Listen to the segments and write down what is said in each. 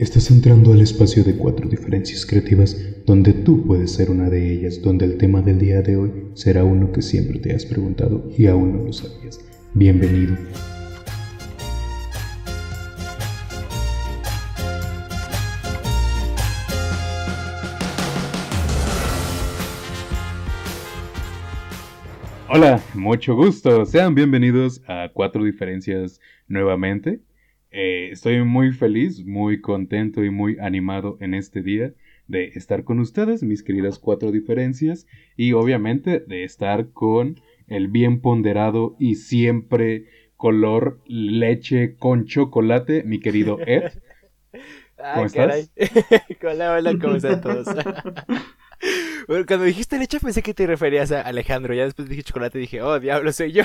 Estás entrando al espacio de cuatro diferencias creativas donde tú puedes ser una de ellas, donde el tema del día de hoy será uno que siempre te has preguntado y aún no lo sabías. Bienvenido. Hola, mucho gusto. Sean bienvenidos a Cuatro Diferencias nuevamente. Eh, estoy muy feliz, muy contento y muy animado en este día de estar con ustedes, mis queridas cuatro diferencias, y obviamente de estar con el bien ponderado y siempre color leche con chocolate, mi querido Ed. ¿Cómo estás? hola, hola, ¿cómo están todos? Bueno, cuando dijiste leche pensé que te referías a Alejandro. Ya después dije chocolate y dije, oh, diablo, soy yo.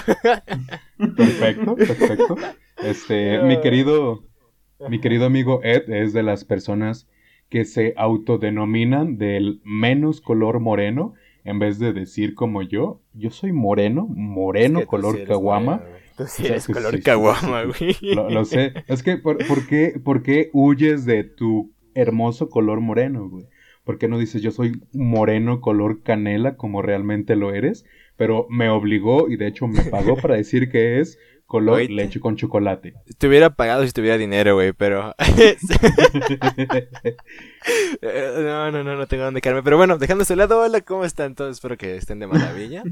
Perfecto, perfecto. Este, mi querido, mi querido amigo Ed es de las personas que se autodenominan del menos color moreno, en vez de decir como yo, yo soy moreno, moreno color caguama. Tú sí eres color caguama, güey. Lo, sé. Es que, ¿por, qué, ¿por qué huyes de tu hermoso color moreno, güey? ¿Por qué no dices yo soy moreno color canela como realmente lo eres? Pero me obligó y de hecho me pagó para decir que es color leche con chocolate. Te hubiera pagado si tuviera dinero, güey, pero... no, no, no, no tengo dónde quedarme. Pero bueno, dejando ese lado, hola, ¿cómo están todos? Espero que estén de maravilla.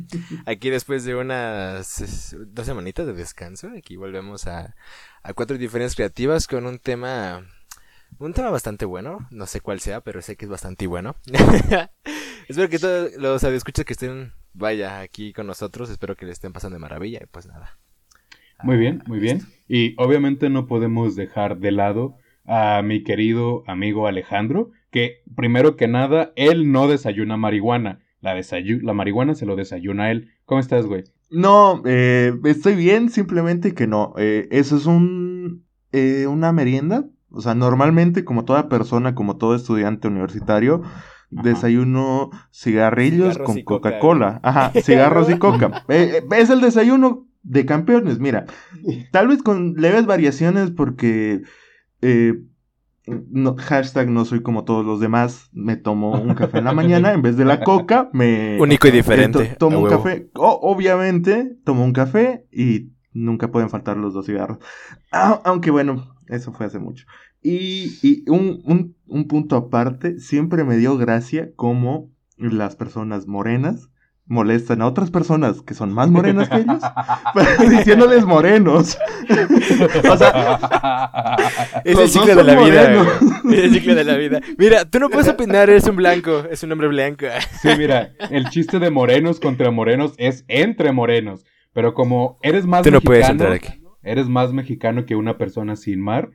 Aquí después de unas dos semanitas de descanso, aquí volvemos a, a cuatro diferencias creativas con un tema un tema bastante bueno, no sé cuál sea, pero sé que es bastante bueno. espero que todos los escuchas que estén, vaya, aquí con nosotros, espero que les estén pasando de maravilla y pues nada. Muy bien, muy bien. Y obviamente no podemos dejar de lado a mi querido amigo Alejandro, que primero que nada, él no desayuna marihuana. La, la marihuana se lo desayuna él. ¿Cómo estás, güey? No, eh, estoy bien, simplemente que no. Eh, eso es un, eh, una merienda o sea, normalmente, como toda persona, como todo estudiante universitario, desayuno cigarrillos con Coca-Cola. Ajá, cigarros y coca. Eh, eh, es el desayuno de campeones, mira. Tal vez con leves variaciones porque... Eh, no, hashtag no soy como todos los demás, me tomo un café en la mañana en vez de la coca, me... Único y diferente. tomo un café, obviamente, tomo un café y nunca pueden faltar los dos cigarros. Ah, aunque bueno, eso fue hace mucho. Y, un, punto aparte, siempre me dio gracia cómo las personas morenas molestan a otras personas que son más morenas que ellos, diciéndoles morenos. o sea, es el ciclo de la vida. Es el ciclo de la vida. Mira, tú no puedes opinar, eres un blanco, es un hombre blanco. sí, mira, el chiste de morenos contra morenos es entre morenos, pero como eres más mexicano, eres más mexicano que una persona sin mar,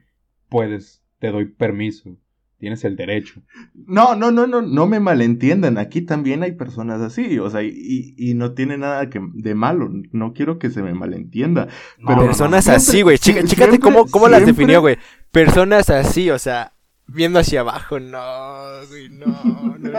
puedes, te doy permiso, tienes el derecho. No, no, no, no, no me malentiendan, aquí también hay personas así, o sea, y, y no tiene nada que, de malo, no quiero que se me malentienda. Pero personas así, güey, chícate cómo, cómo las definió, güey. Personas así, o sea, viendo hacia abajo, no, güey, no, no.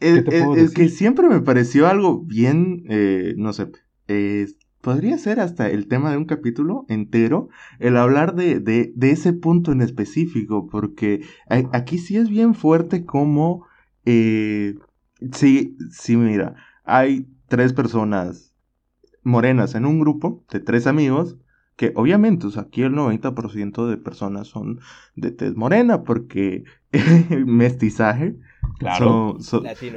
Es, que siempre me pareció algo bien, eh, no sé, eh, podría ser hasta el tema de un capítulo entero, el hablar de, de, de ese punto en específico, porque aquí sí es bien fuerte como, eh, sí, sí, mira, hay tres personas morenas en un grupo de tres amigos, que obviamente, o sea, aquí el 90% de personas son de tez morena, porque mestizaje, claro,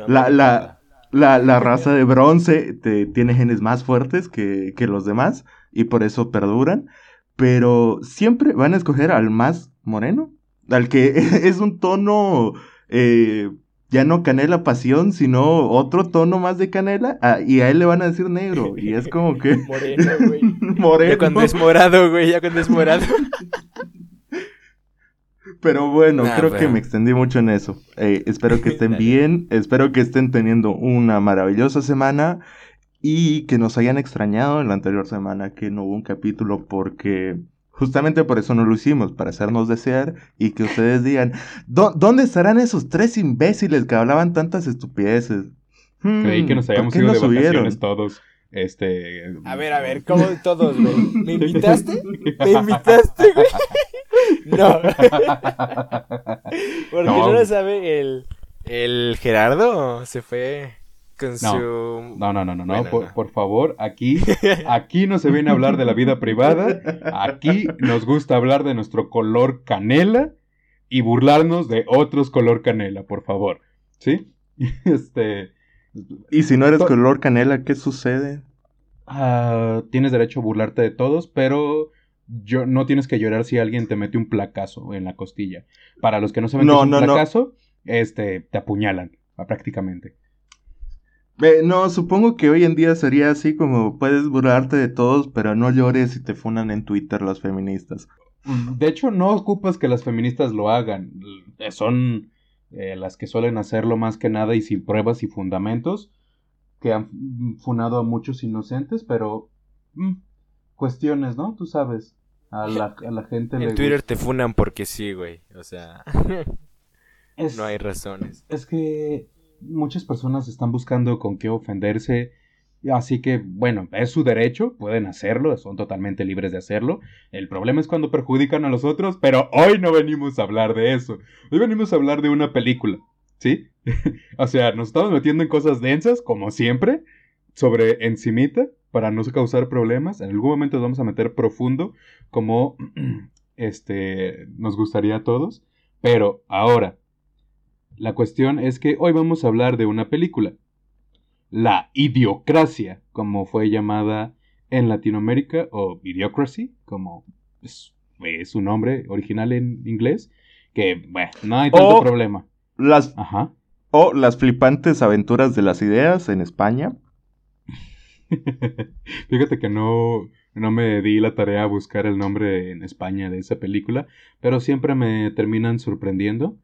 la, la, la, raza de bronce te, tiene genes más fuertes que, los demás y por eso perduran. Pero siempre van a escoger al más moreno, al que es un tono eh, ya no canela pasión, sino otro tono más de canela, ah, y a él le van a decir negro, y es como que... Moreno, güey. moreno. Ya cuando es morado, güey, ya cuando es morado. Pero bueno, creo que me extendí mucho en eso. Eh, espero que estén bien, espero que estén teniendo una maravillosa semana y que nos hayan extrañado en la anterior semana que no hubo un capítulo porque justamente por eso no lo hicimos, para hacernos desear y que ustedes digan, ¿dónde estarán esos tres imbéciles que hablaban tantas estupideces? Creí que nos hmm, habíamos ido de vacaciones todos. Este. A ver, a ver, ¿cómo todos, güey? ¿Me invitaste? ¿Me invitaste, güey? No. Porque no. no lo sabe, el, el Gerardo se fue con su... No, no, no, no, no. Por, por, favor, aquí, aquí no se viene a hablar de la vida privada. Aquí nos gusta hablar de nuestro color canela y burlarnos de otros color canela, por favor. ¿Sí? Este. Y si no eres color canela, ¿qué sucede? Ah, tienes derecho a burlarte de todos, pero yo, no tienes que llorar si alguien te mete un placazo en la costilla. Para los que no saben qué es un placazo, este, te apuñalan, prácticamente. no, supongo que hoy en día sería así como puedes burlarte de todos, pero no llores si te funan en Twitter las feministas. De hecho, no ocupas que las feministas lo hagan. Son eh, las que suelen hacerlo más que nada y sin pruebas y fundamentos, que han funado a muchos inocentes, pero mm, cuestiones, ¿no? Tú sabes, a la, a la gente... En Twitter te funan porque sí, güey, o sea, no hay razones. Es que muchas personas están buscando con qué ofenderse Así que, bueno, es su derecho, pueden hacerlo, son totalmente libres de hacerlo. El problema es cuando perjudican a los otros, pero hoy no venimos a hablar de eso. Hoy venimos a hablar de una película, ¿sí? o sea, nos estamos metiendo en cosas densas, como siempre, sobre encimita, para no causar problemas. En algún momento nos vamos a meter profundo, como este nos gustaría a todos. Pero ahora, la cuestión es que hoy vamos a hablar de una película la idiocracia, como fue llamada en Latinoamérica, o idiocracy, como es, su nombre original en inglés, que, bueno, no hay tanto problema. Las, O las flipantes aventuras de las ideas en España. Fíjate que no, no me di la tarea a buscar el nombre en España de esa película, pero siempre me terminan sorprendiendo.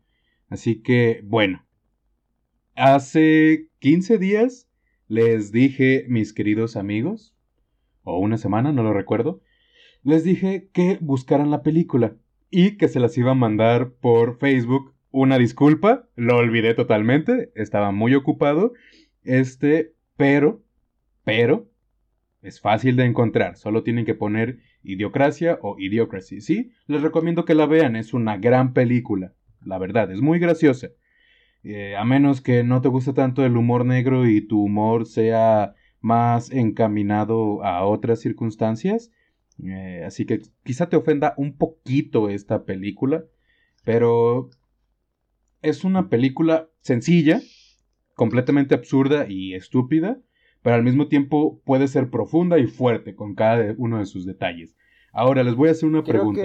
Así que, bueno, hace 15 días les dije, mis queridos amigos, o una semana, no lo recuerdo, les dije que buscaran la película y que se las iba a mandar por Facebook. Una disculpa, lo olvidé totalmente, estaba muy ocupado. Este, pero, pero, es fácil de encontrar, solo tienen que poner Idiocracia o Idiocracy. Sí, les recomiendo que la vean, es una gran película, la verdad, es muy graciosa. Eh, a menos que no te guste tanto el humor negro y tu humor sea más encaminado a otras circunstancias. Eh, así que quizá te ofenda un poquito esta película, pero es una película sencilla, completamente absurda y estúpida, pero al mismo tiempo puede ser profunda y fuerte con cada uno de sus detalles. Ahora les voy a hacer una pregunta.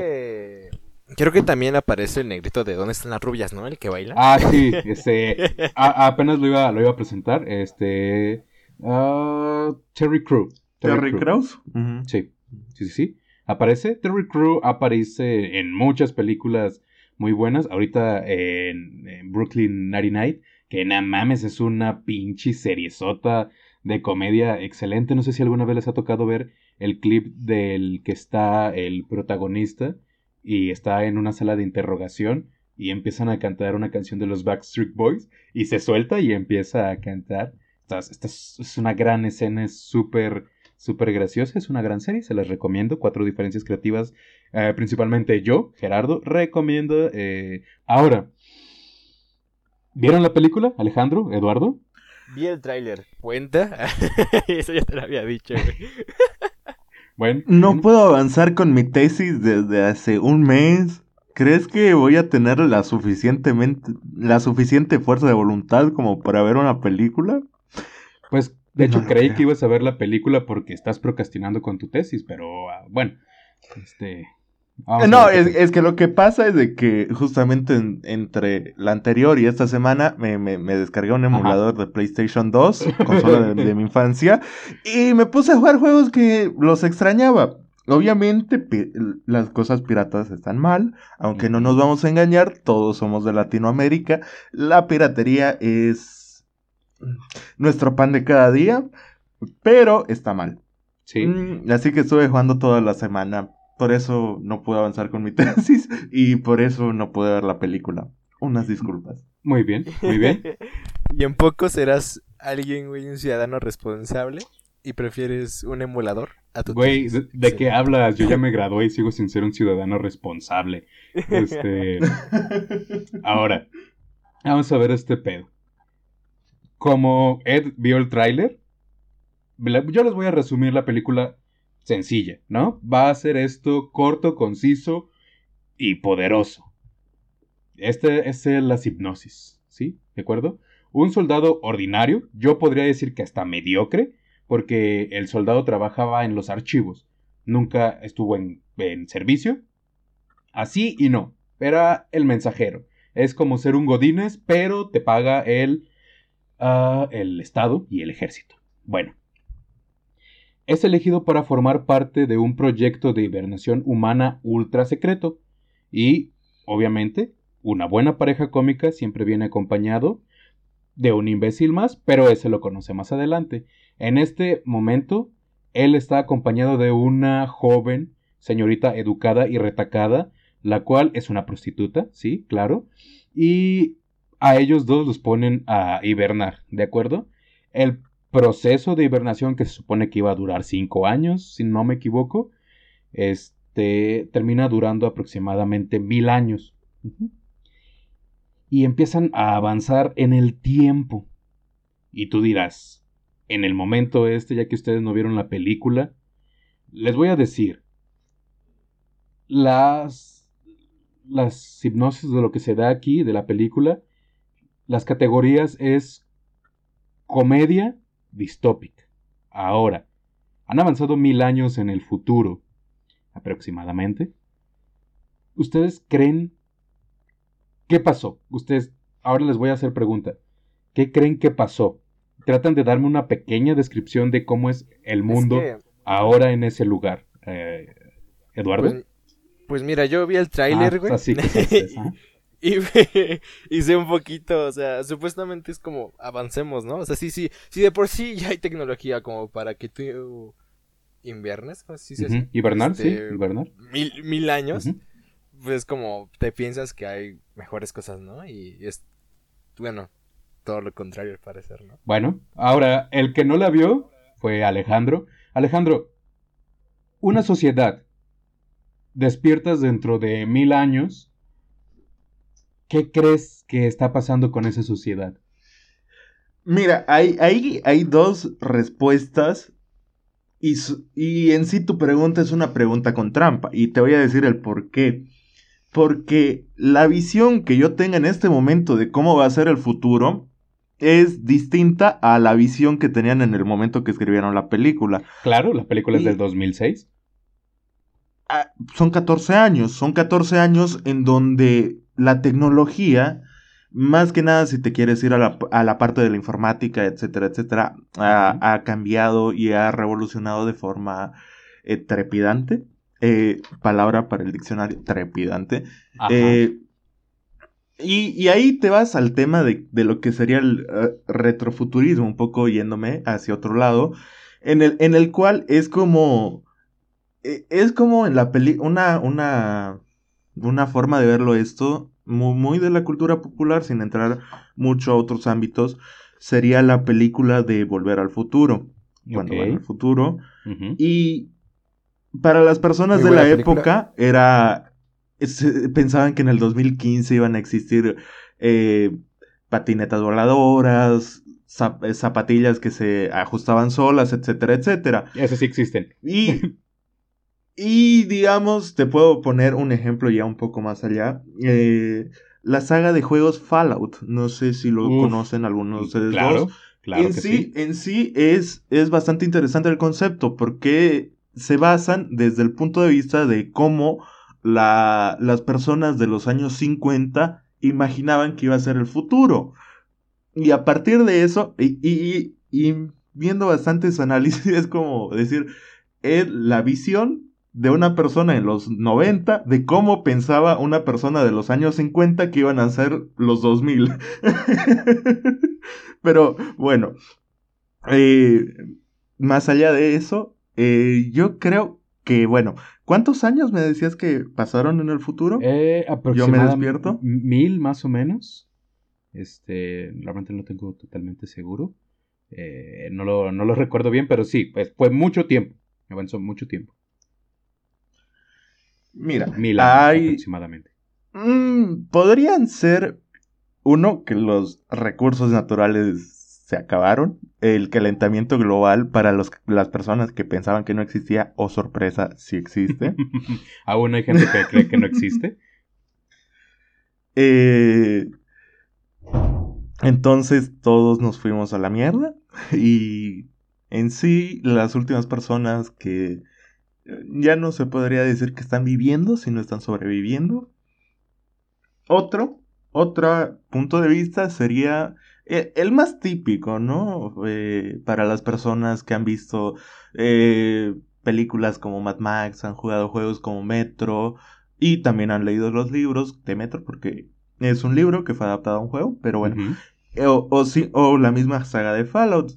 Creo que también aparece el negrito de dónde están las rubias, ¿no? El que baila. Ah, sí, este, apenas lo iba, lo iba a presentar, este, uh, Terry Crew. Terry, Crews. Sí, sí, sí, sí. Aparece, Terry Crew aparece en muchas películas muy buenas, ahorita en, Brooklyn 99, que nada mames, es una pinche seriezota de comedia excelente, no sé si alguna vez les ha tocado ver el clip del que está el protagonista, y está en una sala de interrogación y empiezan a cantar una canción de los Backstreet Boys y se suelta y empieza a cantar. Esta, es, una gran escena, es súper, súper graciosa, es una gran serie, se las recomiendo. Cuatro diferencias creativas, eh, principalmente yo, Gerardo, recomiendo. Eh, ahora, ¿vieron la película, Alejandro, Eduardo? Vi el tráiler. ¿Cuenta? Eso ya te lo había dicho, no puedo avanzar con mi tesis desde hace un mes. ¿Crees que voy a tener la suficientemente la suficiente fuerza de voluntad como para ver una película? Pues de hecho creí que ibas a ver la película porque estás procrastinando con tu tesis, pero ah, bueno, este no, es, que lo que pasa es de que justamente entre la anterior y esta semana me, me, descargué un emulador de PlayStation 2, consola de, mi infancia, y me puse a jugar juegos que los extrañaba. Obviamente las cosas piratas están mal, aunque no nos vamos a engañar, todos somos de Latinoamérica, la piratería es nuestro pan de cada día, pero está mal. Sí. Mm, así que estuve jugando toda la semana por eso no pude avanzar con mi tesis y por eso no pude ver la película. Unas disculpas. Muy bien, muy bien. ¿Y en poco serás alguien, güey, un ciudadano responsable? y prefieres un emulador a tu Güey, ¿de, qué hablas? Yo ya me gradué y sigo sin ser un ciudadano responsable. Este. Ahora, vamos a ver este pedo. Como Ed vio el tráiler, yo les voy a resumir la película sencilla, ¿no? Va a ser esto corto, conciso y poderoso. Este es la hipnosis, ¿sí? ¿De acuerdo? Un soldado ordinario, yo podría decir que hasta mediocre, porque el soldado trabajaba en los archivos, nunca estuvo en, servicio. Así y no, era el mensajero. Es como ser un godines, pero te paga el, ah, el Estado y el ejército. Bueno, es elegido para formar parte de un proyecto de hibernación humana ultra secreto. Y, obviamente, una buena pareja cómica siempre viene acompañado de un imbécil más, pero ese lo conoce más adelante. En este momento, él está acompañado de una joven señorita educada y retacada, la cual es una prostituta, sí, claro, y a ellos dos los ponen a hibernar, ¿de acuerdo? El proceso de hibernación que se supone que iba a durar cinco años, si no me equivoco, este termina durando aproximadamente mil años y empiezan a avanzar en el tiempo. Y tú dirás, en el momento este, ya que ustedes no vieron la película, les voy a decir, las, las hipnosis de lo que se da aquí, de la película, las categorías es comedia distópica. Ahora, han avanzado mil años en el futuro, aproximadamente. ¿Ustedes creen ¿Qué pasó? Ustedes, ahora les voy a hacer pregunta. ¿Qué creen que pasó? Tratan de darme una pequeña descripción de cómo es el mundo ahora en ese lugar. Eh, Eduardo. Pues, pues, mira, yo vi el tráiler, ah, güey. Así que y, y sé un poquito, o sea, supuestamente es como avancemos, ¿no? O sea, sí, sí, sí de por sí ya hay tecnología como para que tú inviernes, ¿sí? sí, sí. Hibernar, sí, este, hibernar. Mil, mil años pues como te piensas que hay mejores cosas, ¿no? Y es, bueno, todo lo contrario al parecer, ¿no? Bueno, ahora, el que no la vio fue Alejandro. Alejandro, una sociedad despiertas dentro de mil años, ¿qué crees que está pasando con esa sociedad? Mira, hay, hay, hay dos respuestas y, y, en sí tu pregunta es una pregunta con trampa y te voy a decir el por qué. Porque la visión que yo tenga en este momento de cómo va a ser el futuro es distinta a la visión que tenían en el momento que escribieron la película. Claro, la película es del 2006. Ah, son 14 años, son 14 años en donde la tecnología, más que nada si te quieres ir a la, parte de la informática, etcétera, etcétera, ha, cambiado y ha revolucionado de forma eh, trepidante. Eh, palabra para el diccionario, trepidante. Eh, y, ahí te vas al tema de, lo que sería el retrofuturismo, un poco yéndome hacia otro lado, en el, en el cual es como... Es como en la peli... Una, una, una forma de verlo esto, muy, de la cultura popular, sin entrar mucho a otros ámbitos, sería la película de Volver al Futuro. Cuando van al futuro. Y para las personas de la época era... pensaban que en el 2015 iban a existir eh, patinetas voladoras, zapatillas que se ajustaban solas, etcétera, etcétera. Eso sí existen. Y, y digamos, te puedo poner un ejemplo ya un poco más allá. Eh, la saga de juegos Fallout. No sé si lo conocen algunos de ustedes claro, Claro en sí, sí, en sí es, es bastante interesante el concepto porque se basan desde el punto de vista de cómo la, las personas de los años 50 imaginaban que iba a ser el futuro. Y a partir de eso, y, viendo bastantes análisis, es como decir, es la visión de una persona en los 90 de cómo pensaba una persona de los años 50 que iban a ser los 2000. Pero bueno, eh, más allá de eso, eh, yo creo que, bueno, ¿cuántos años me decías que pasaron en el futuro? Eh, yo me despierto. Mil más o menos. Este, realmente no tengo totalmente seguro. Eh, no, lo, no, lo, recuerdo bien, pero sí, pues fue mucho tiempo. Avanzó mucho tiempo. Mira, Mil hay... aproximadamente. Mm, podrían ser, uno, que los recursos naturales se acabaron, el calentamiento global para los, las personas que pensaban que no existía, o oh, sorpresa, sí existe. ¿Aún hay gente que cree que no existe? Eh, entonces todos nos fuimos a la mierda y en sí las últimas personas que ya no se podría decir que están viviendo, sino están sobreviviendo. Otro, otro punto de vista sería eh, el más típico, ¿no? Eh, para las personas que han visto eh, películas como Mad Max, han jugado juegos como Metro y también han leído los libros de Metro porque es un libro que fue adaptado a un juego, pero bueno. o, o, o la misma saga de Fallout.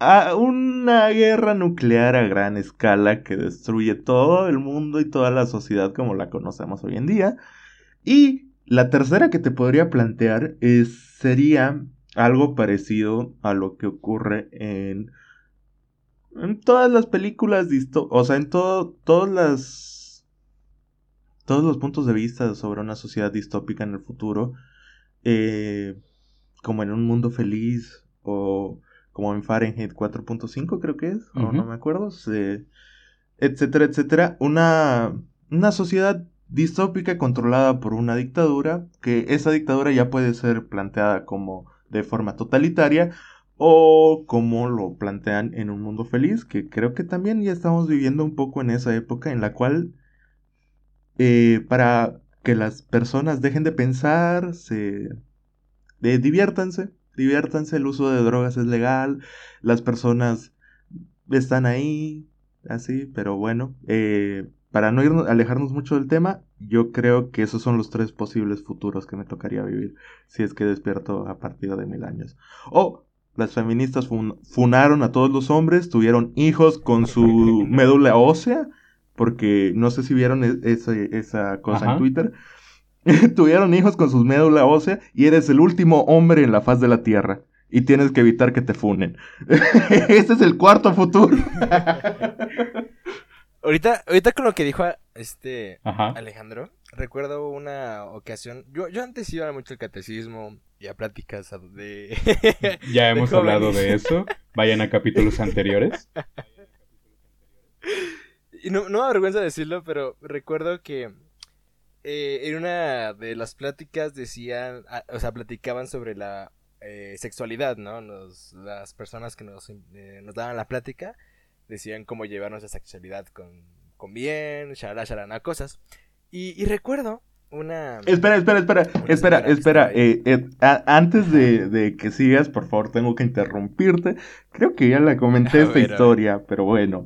A una guerra nuclear a gran escala que destruye todo el mundo y toda la sociedad como la conocemos hoy en día. Y la tercera que te podría plantear es, sería algo parecido a lo que ocurre en, en todas las películas, o sea, en todo, las, todos los puntos de vista sobre una sociedad distópica en el futuro, eh, como en un mundo feliz o como en Fahrenheit 4.5 creo que es, o no me acuerdo, etcétera, etcétera, una, una sociedad distópica controlada por una dictadura, que esa dictadura ya puede ser planteada como de forma totalitaria o como lo plantean en un mundo feliz, que creo que también ya estamos viviendo un poco en esa época en la cual eh, para que las personas dejen de pensar, se de, diviértanse, diviértanse, el uso de drogas es legal, las personas están ahí, así, pero bueno, eh, para no irnos, alejarnos mucho del tema, yo creo que esos son los tres posibles futuros que me tocaría vivir si es que despierto a partir de mil años. O las feministas funaron a todos los hombres, tuvieron hijos con su médula ósea, porque no sé si vieron e-, esa cosa en Twitter. tuvieron hijos con su médula ósea y eres el último hombre en la faz de la Tierra. Y tienes que evitar que te funen. Ese es el cuarto futuro. Ahorita, ahorita con lo que dijo este Alejandro, recuerdo una ocasión. Yo, yo antes iba mucho al catecismo y a pláticas de. ya hemos hablado de eso. Vayan a capítulos anteriores. Y no, no me avergüenza decirlo, pero recuerdo que eh, en una de las pláticas decían, ah, o sea, platicaban sobre la eh, sexualidad, ¿no? las personas que nos, eh, nos daban la plática decían cómo llevar nuestra sexualidad con, con bien, shalala, shalala, cosas. Y, recuerdo una... Espera, espera, espera, espera, espera. Eh, eh, antes de, que sigas, por favor, tengo que interrumpirte. Creo que ya la comenté esta historia, pero bueno.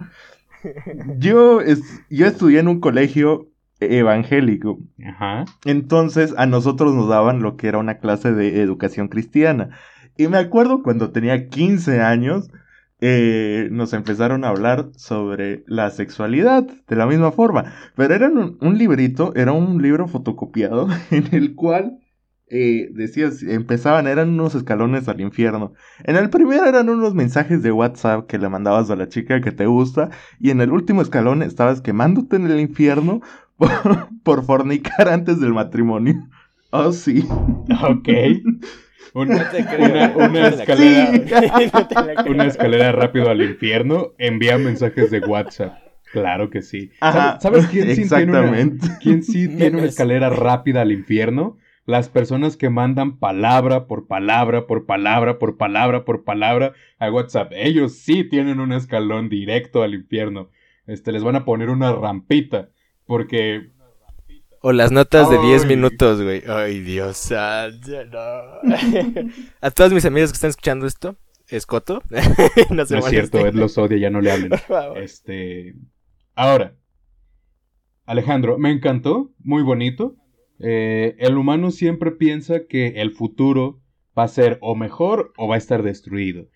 Yo, yo estudié en un colegio evangélico. Ajá. Entonces a nosotros nos daban lo que era una clase de educación cristiana. Y me acuerdo cuando tenía 15 años eh, nos empezaron a hablar sobre la sexualidad de la misma forma. Pero era un, librito, era un libro fotocopiado en el cual eh, decías, empezaban, eran unos escalones al infierno. En el primero eran unos mensajes de WhatsApp que le mandabas a la chica que te gusta. Y en el último escalón estabas quemándote en el infierno por, fornicar antes del matrimonio. Oh, sí. Ok. Una, escalera, una escalera rápido al infierno, envía mensajes de WhatsApp. Claro que sí. ¿Sabes quién sí, tiene una, quién sí tiene una escalera rápida al infierno? Las personas que mandan palabra por palabra, por palabra, por palabra, por palabra a WhatsApp. Ellos sí tienen un escalón directo al infierno. Este, les van a poner una rampita. Porque o las notas de 10 minutos, güey. Ay, Dios santo, no. A todas mis amigas que están escuchando esto, Escoto. no, no es cierto, Ed los odia, ya no le hablen. Este. Ahora, Alejandro, me encantó, muy bonito. Eh, el humano siempre piensa que el futuro va a ser o mejor o va a estar destruido.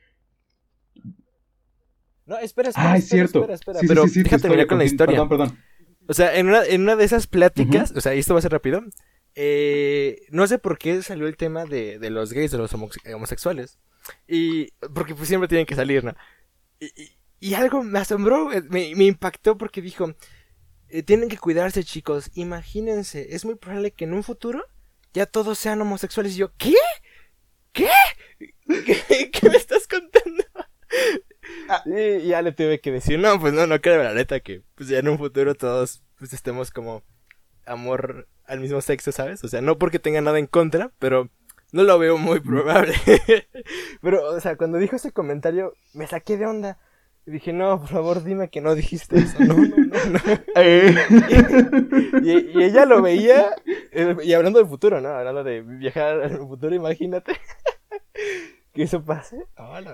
No, espera, espera. Ah, es cierto. Espera, espera, sí, pero sí, sí, déjate con la historia. Perdón, perdón. O sea, en una, en una de esas pláticas, o sea, y esto va a ser rápido, eh, no sé por qué salió el tema de, de los gays, de los homosexuales. Y, porque pues siempre tienen que salir, ¿no? Y, algo me asombró, eh, me, me impactó porque dijo, eh, tienen que cuidarse chicos, imagínense, es muy probable que en un futuro ya todos sean homosexuales. Y yo, ¿qué? ¿Qué? ¿Qué, me estás contando? Ah. y ya le tuve que decir, no, pues no, no creo la neta que pues ya en un futuro todos pues estemos como amor al mismo sexo, ¿sabes? O sea, no porque tenga nada en contra, pero no lo veo muy probable. pero, o sea, cuando dijo ese comentario, me saqué de onda. Y dije, no, por favor, dime que no dijiste eso. No, no, no, eh. y, ella lo veía, eh, y hablando del futuro, ¿no? Hablando de viajar al futuro, imagínate. que eso pase.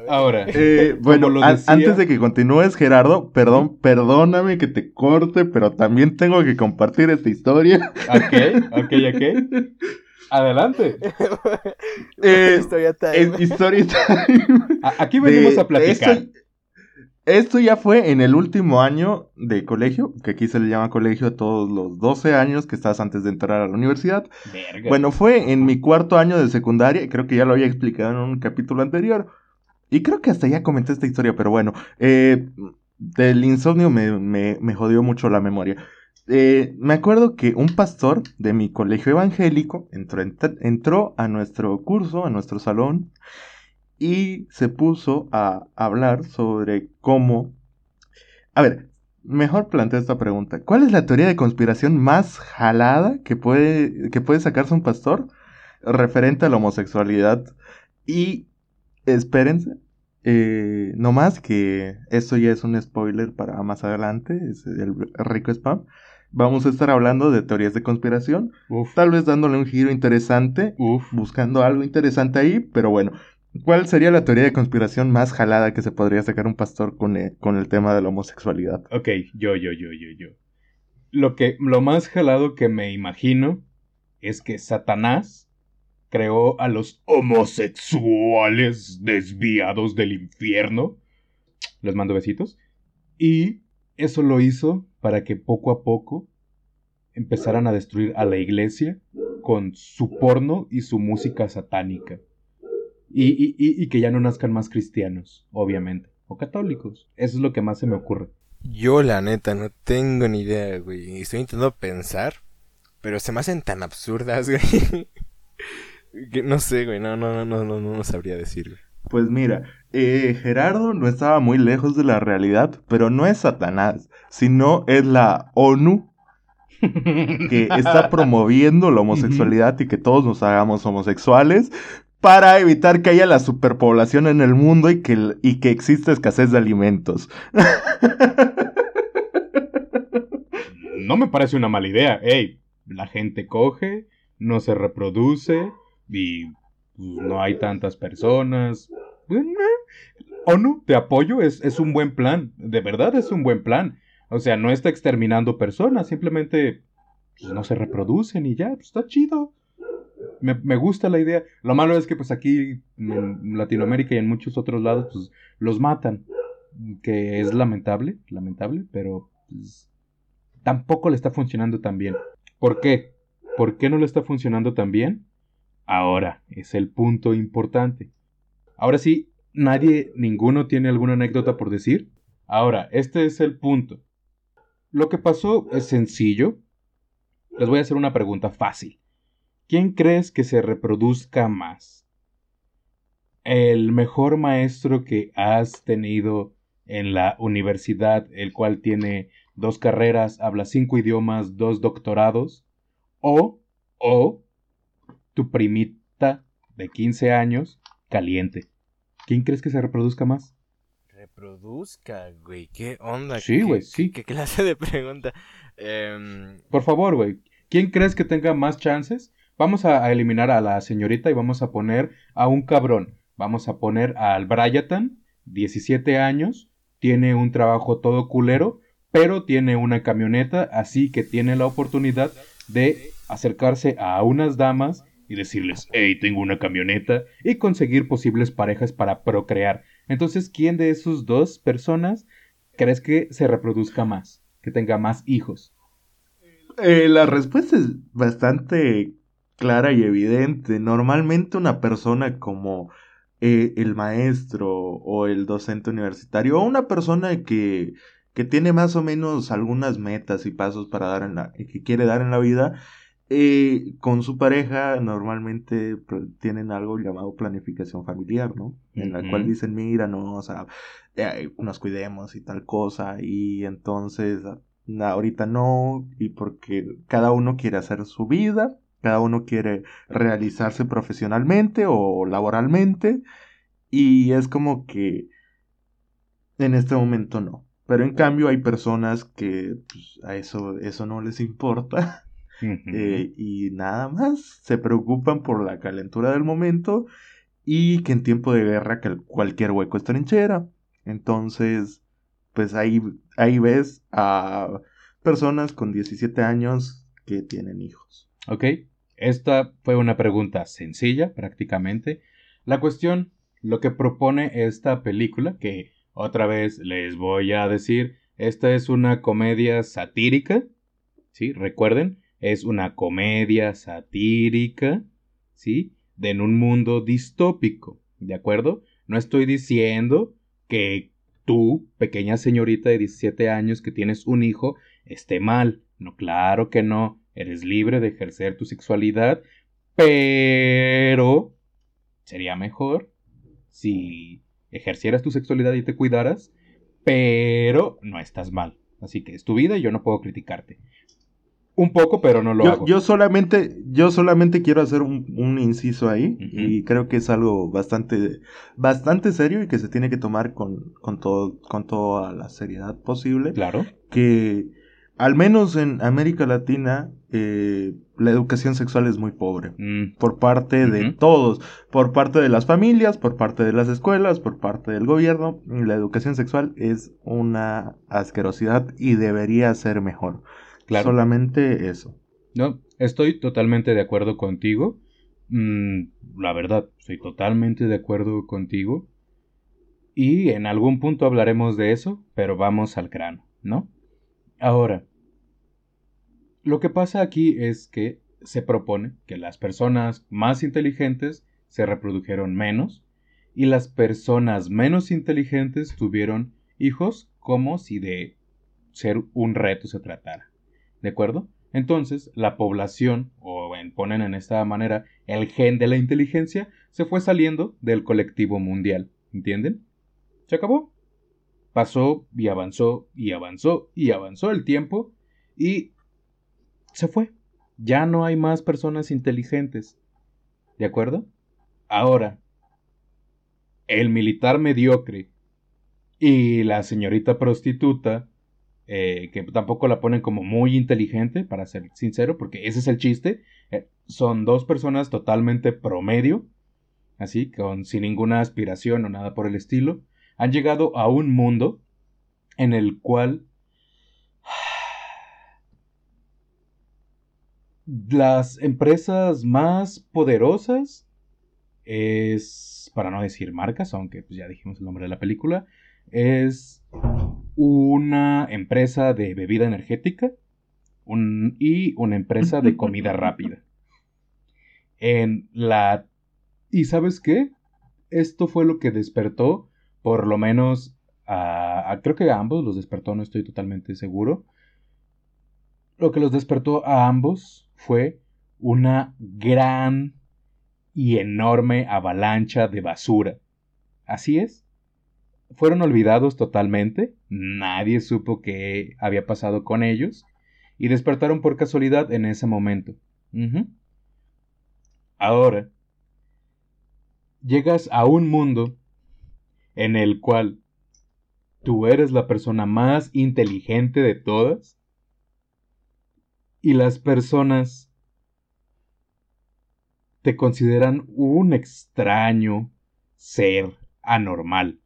Ahora, eh, bueno, antes de que continúes, Gerardo, perdón, perdóname que te corte, pero también tengo que compartir esta historia. Ok, ok, ok. Adelante. eh, historia time. Historia time. Aquí venimos a platicar. Esto, ya fue en el último año de colegio, que aquí se le llama colegio a todos los 12 años que estás antes de entrar a la universidad. Bueno, fue en mi cuarto año de secundaria, creo que ya lo había explicado en un capítulo anterior. Y creo que hasta ya comenté esta historia, pero bueno, eh, del insomnio me, me, jodió mucho la memoria. Eh, me acuerdo que un pastor de mi colegio evangélico entró, entró a nuestro curso, a nuestro salón, y se puso a hablar sobre cómo... A ver, mejor planteo esta pregunta. ¿Cuál es la teoría de conspiración más jalada que puede, que puede sacarse un pastor referente a la homosexualidad? Y espérense, eh, no más que esto ya es un spoiler para más adelante, es el rico spam. Vamos a estar hablando de teorías de conspiración, tal vez dándole un giro interesante, buscando algo interesante ahí, pero bueno, ¿Cuál sería la teoría de conspiración más jalada que se podría sacar un pastor con, el, con el tema de la homosexualidad? Ok, yo, yo, yo, yo, yo. Lo, que, lo más jalado que me imagino es que Satanás creó a los homosexuales desviados del infierno. Les mando besitos. Y eso lo hizo para que poco a poco empezaran a destruir a la iglesia con su porno y su música satánica. Y, que ya no nazcan más cristianos, obviamente, o católicos. Eso es lo que más se me ocurre. Yo, la neta, no tengo ni idea, güey. Estoy intentando pensar, pero se me hacen tan absurdas, güey. que no sé, güey, no, no, no, no, no, no sabría decir, Pues mira, eh, Gerardo no estaba muy lejos de la realidad, pero no es Satanás, sino es la ONU que está promoviendo la homosexualidad y que todos nos hagamos homosexuales, para evitar que haya la superpoblación en el mundo y que, y que exista escasez de alimentos. No me parece una mala idea. Ey, la gente coge, no se reproduce y pues, no hay tantas personas. O no, te apoyo, es, es un buen plan. De verdad es un buen plan. O sea, no está exterminando personas, simplemente pues, no se reproducen y ya, pues, está chido me, gusta la idea. Lo malo es que pues aquí en Latinoamérica y en muchos otros lados pues los matan. Que es lamentable, lamentable, pero pues, tampoco le está funcionando tan bien. ¿Por qué? ¿Por qué no le está funcionando tan bien? Ahora, es el punto importante. Ahora sí, nadie, ninguno tiene alguna anécdota por decir. Ahora, este es el punto. Lo que pasó es sencillo. Les voy a hacer una pregunta fácil. ¿Quién crees que se reproduzca más? ¿El mejor maestro que has tenido en la universidad, el cual tiene dos carreras, habla cinco idiomas, dos doctorados? ¿O, o tu primita de 15 años, caliente? ¿Quién crees que se reproduzca más? Reproduzca, güey, ¿qué onda? Sí, güey, sí. ¿qué, clase de pregunta? Em, Por favor, güey, ¿quién crees que tenga más chances Vamos a, eliminar a la señorita y vamos a poner a un cabrón. Vamos a poner al Bryatan, 17 años, tiene un trabajo todo culero, pero tiene una camioneta, así que tiene la oportunidad de acercarse a unas damas y decirles, hey, tengo una camioneta, y conseguir posibles parejas para procrear. Entonces, ¿quién de esos dos personas crees que se reproduzca más, que tenga más hijos? Eh, la respuesta es bastante clara y evidente. Normalmente una persona como eh, el maestro o el docente universitario o una persona que, que tiene más o menos algunas metas y pasos para dar en la, que quiere dar en la vida, eh, con su pareja normalmente tienen algo llamado planificación familiar, ¿no? En la cual dicen, mira, no, o sea, eh, nos cuidemos y tal cosa, y entonces ahorita no, y porque cada uno quiere hacer su vida, cada uno quiere realizarse profesionalmente o laboralmente, y es como que en este momento no. Pero en cambio hay personas que pues, a eso, eso no les importa eh, y nada más se preocupan por la calentura del momento y que en tiempo de guerra cualquier hueco es trinchera. Entonces, pues ahí, ahí ves a personas con 17 años que tienen hijos. Ok, esta fue una pregunta sencilla prácticamente. La cuestión, lo que propone esta película, que otra vez les voy a decir, esta es una comedia satírica, ¿sí? Recuerden, es una comedia satírica, ¿sí? De en un mundo distópico, ¿de acuerdo? No estoy diciendo que tú, pequeña señorita de 17 años que tienes un hijo, esté mal. No, claro que no. Eres libre de ejercer tu sexualidad, pero sería mejor si ejercieras tu sexualidad y te cuidaras, pero no estás mal. Así que es tu vida y yo no puedo criticarte. Un poco, pero no lo yo, hago. Yo solamente, yo solamente quiero hacer un, inciso ahí y creo que es algo bastante, bastante serio y que se tiene que tomar con, con, todo, con toda la seriedad posible. Claro. Que al menos en América Latina eh, la educación sexual es muy pobre mm. por parte de todos, por parte de las familias, por parte de las escuelas, por parte del gobierno. La educación sexual es una asquerosidad y debería ser mejor. Solamente eso. No, estoy totalmente de acuerdo contigo. Mm, la verdad, estoy totalmente de acuerdo contigo. Y en algún punto hablaremos de eso, pero vamos al grano, ¿no? Ahora, lo que pasa aquí es que se propone que las personas más inteligentes se reprodujeron menos y las personas menos inteligentes tuvieron hijos como si de ser un reto se tratara. ¿De acuerdo? Entonces, la población, o ponen en esta manera, el gen de la inteligencia, se fue saliendo del colectivo mundial. ¿Entienden? Se acabó. Pasó y avanzó y avanzó y avanzó el tiempo y se fue. Ya no hay más personas inteligentes. ¿De acuerdo? Ahora, el militar mediocre y la señorita prostituta eh, que tampoco la ponen como muy inteligente, para ser sincero, porque ese es el chiste. Eh, son dos personas totalmente promedio, así, con, sin ninguna aspiración o nada por el estilo. Han llegado a un mundo en el cual las empresas más poderosas es, para no decir marcas, aunque pues ya dijimos el nombre de la película, es una empresa de bebida energética y una empresa de comida rápida. En la... ¿Y sabes qué? Esto fue lo que despertó, por lo menos, a, creo que a ambos los despertó, no estoy totalmente seguro. Lo que los despertó a ambos fue una gran y enorme avalancha de basura. Así es, fueron olvidados totalmente, nadie supo qué había pasado con ellos y despertaron por casualidad en ese momento. Ahora, llegas a un mundo en el cual tú eres la persona más inteligente de todas y las personas te consideran un extraño ser anormal.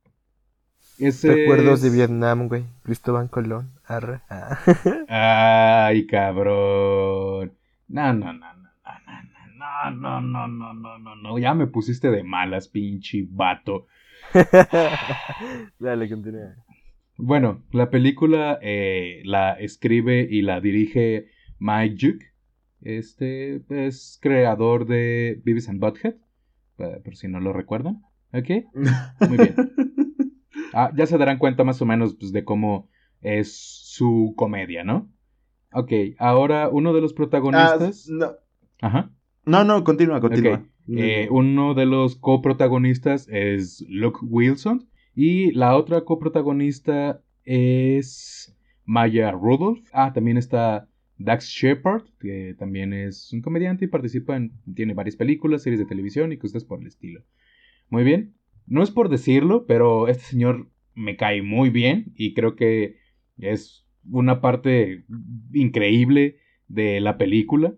Recuerdos de Vietnam, güey. Cristóbal Colón. Arre. Ah. Ay, cabrón. No, no, no, no, no, no, no, no, no, no, no, Ya me pusiste de malas, pinche vato. Dale, continúa. Bueno, la película eh, la escribe y la dirige Mike Juke. Este es creador de Beavis and Butthead, por si no lo recuerdan. ¿Ok? Muy bien. Ah, ya se darán cuenta más o menos pues, de cómo es su comedia, ¿no? Ok, ahora uno de los protagonistas. Ah, no. Ajá. No, no, continúa, continúa. Eh, uno de los coprotagonistas es Luke Wilson y la otra coprotagonista es Maya Rudolph. Ah, también está Dax Shepard, que también es un comediante y participa en, tiene varias películas, series de televisión y cosas por el estilo. Muy bien. No es por decirlo, pero este señor me cae muy bien y creo que es una parte increíble de la película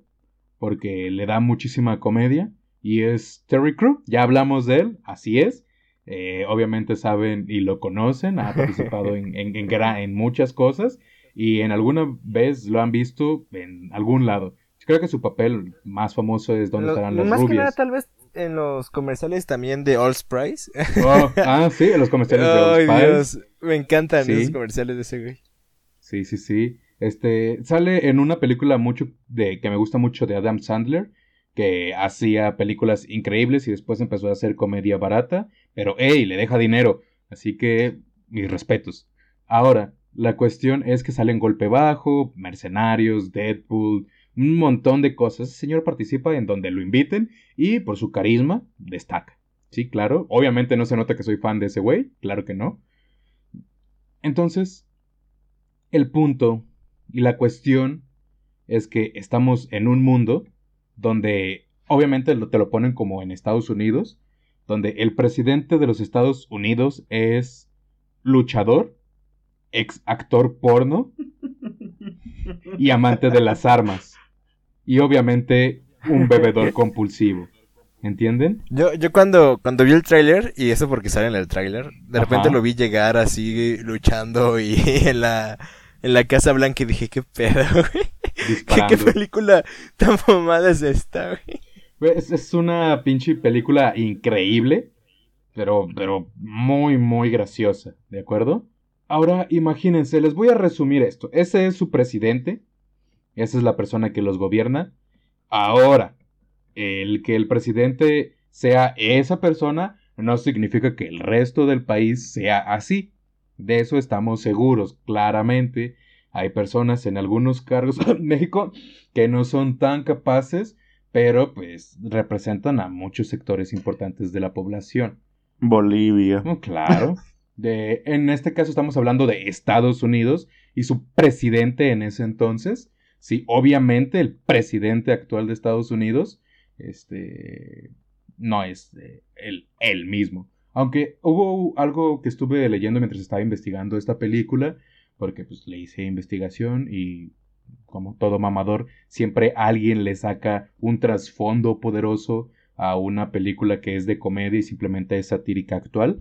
porque le da muchísima comedia y es Terry Crew. Ya hablamos de él, así es. Eh, obviamente saben y lo conocen, ha participado en, en, en, muchas cosas y en alguna vez lo han visto en algún lado. creo que su papel más famoso es Donde estarán las más rubias. Que nada, tal vez en los comerciales también de All Price. Oh, ah, sí, en los comerciales de All Spice. me encantan esos comerciales de ese güey. Sí, sí, sí. Este, sale en una película mucho de que me gusta mucho de Adam Sandler, que hacía películas increíbles y después empezó a hacer comedia barata, pero hey, le deja dinero, así que mis respetos. Ahora, la cuestión es que salen Golpe Bajo, Mercenarios, Deadpool, un montón de cosas. Ese señor participa en donde lo inviten y por su carisma destaca. Sí, claro. Obviamente no se nota que soy fan de ese güey, claro que no. Entonces, el punto y la cuestión es que estamos en un mundo donde obviamente te lo ponen como en Estados Unidos, donde el presidente de los Estados Unidos es luchador, ex actor porno y amante de las armas. Y obviamente un bebedor compulsivo. ¿Entienden? Yo, yo cuando, cuando vi el tráiler, y eso porque sale en el tráiler, de repente lo vi llegar así luchando y en la en la Casa Blanca y dije, qué pedo, güey. ¿Qué, película tan fumada es esta, güey? Es, es, una pinche película increíble, pero, pero muy, muy graciosa, ¿de acuerdo? Ahora imagínense, les voy a resumir esto. Ese es su presidente, esa es la persona que los gobierna. Ahora, el que el presidente sea esa persona no significa que el resto del país sea así. De eso estamos seguros, claramente. Hay personas en algunos cargos en México que no son tan capaces, pero pues representan a muchos sectores importantes de la población. Bolivia. Oh, claro. En este caso estamos hablando de Estados Unidos y su presidente en ese entonces. Sí, obviamente el presidente actual de Estados Unidos, este, no es el eh, él mismo. Aunque hubo algo que estuve leyendo mientras estaba investigando esta película, porque pues le hice investigación y como todo mamador, siempre alguien le saca un trasfondo poderoso a una película que es de comedia y simplemente es satírica actual.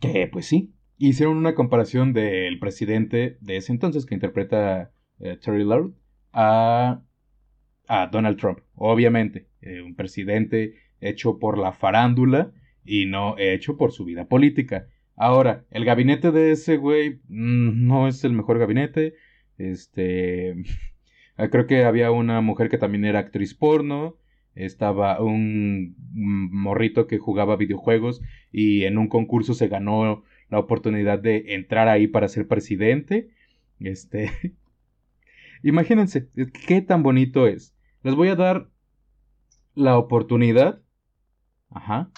Que pues sí, hicieron una comparación del presidente de ese entonces que interpreta eh, Terry Lord a, a, Donald Trump. Obviamente, eh, un presidente hecho por la farándula y no hecho por su vida política. Ahora, el gabinete de ese güey mm, no es el mejor gabinete. Este. Creo que había una mujer que también era actriz porno. Estaba un morrito que jugaba videojuegos y en un concurso se ganó la oportunidad de entrar ahí para ser presidente. Este. Imagínense qué tan bonito es. Les voy a dar la oportunidad. Ajá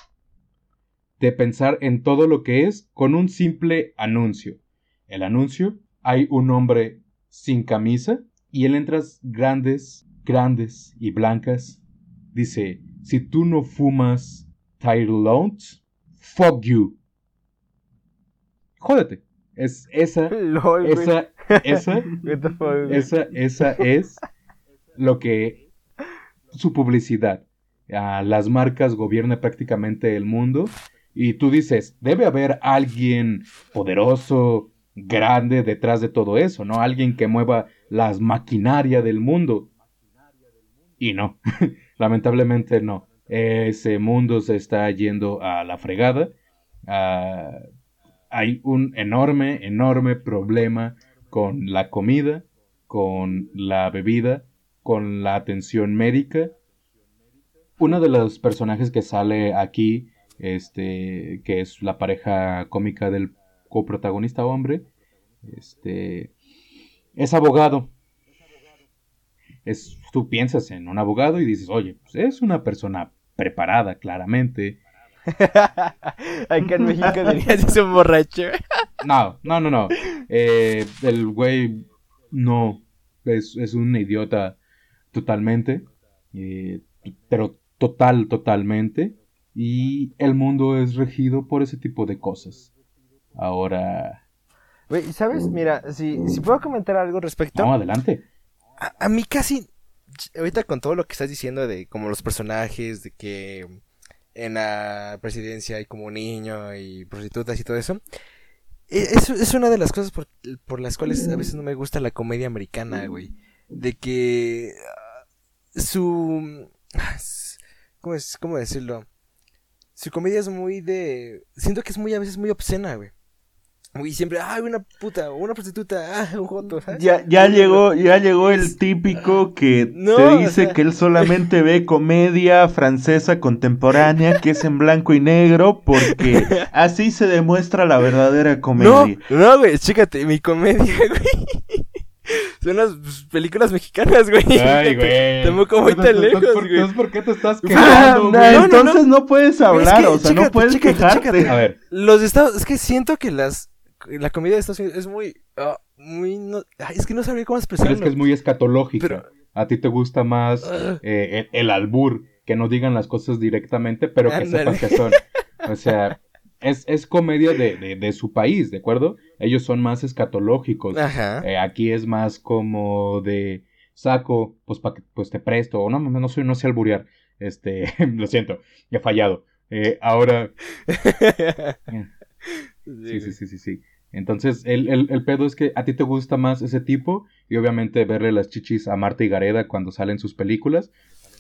de pensar en todo lo que es con un simple anuncio. El anuncio, hay un hombre sin camisa y en letras grandes, grandes y blancas dice, si tú no fumas Lounge, fuck you. Jódete. Es esa, esa, esa, esa, esa es lo que su publicidad. a las marcas gobierna prácticamente el mundo y tú dices, debe haber alguien poderoso, grande detrás de todo eso, ¿no? Alguien que mueva las maquinarias del mundo. Y no, lamentablemente no. Ese mundo se está yendo a la fregada. Ah, hay un enorme, enorme problema con la comida, con la bebida, con la atención médica. Uno de los personajes que sale aquí este, que es la pareja cómica del coprotagonista hombre, este, es abogado. Es, tú piensas en un abogado y dices, oye, pues es una persona preparada, claramente. Acá en México dirías es un borracho. no, no, no, no. Eh, el güey no es, es, un idiota totalmente. Eh, pero total, totalmente. Y el mundo es regido por ese tipo de cosas. Ahora. ¿sabes? Mira, si, si puedo comentar algo respecto. No, adelante. A, mí casi. Ahorita con todo lo que estás diciendo de como los personajes, de que en la presidencia hay como niño y prostitutas y todo eso. E, es, es una de las cosas por, por, las cuales a veces no me gusta la comedia americana, güey. De que ah, su... ¿Cómo, es, ¿Cómo decirlo? Su comedia es muy de... Siento que es muy a veces muy obscena, güey. Y siempre, ay, una puta, una prostituta, ah, un joto, Ya, ya llegó, ya llegó el típico que te dice que él solamente ve comedia francesa contemporánea que es en blanco y negro porque así se demuestra la verdadera comedia. No, no, güey, chécate, mi comedia, güey. Son las películas mexicanas, güey. Ay, güey. Te muy tan lejos, güey. ¿por qué te estás quejando, güey? entonces no, puedes hablar, o sea, no puedes quejarte. A ver. Los estados, es que siento que las la comida de Estados Unidos es muy, ah, muy, no, es que no sabría cómo expresarlo. Pero es que es muy escatológica. A ti te gusta más ah. eh, el, albur, que no digan las cosas directamente, pero que sepas que son. O sea, es, es comedia de, de, su país, ¿de acuerdo? Ellos son más escatológicos. Ajá. Eh, aquí es más como de saco, pues que pues te presto. O no, no soy, no sé alburear. Este, lo siento, ya he fallado. Eh, ahora. sí, sí, sí, sí, sí. Entonces, el, el, pedo es que a ti te gusta más ese tipo y obviamente verle las chichis a Marta y Gareda cuando salen sus películas,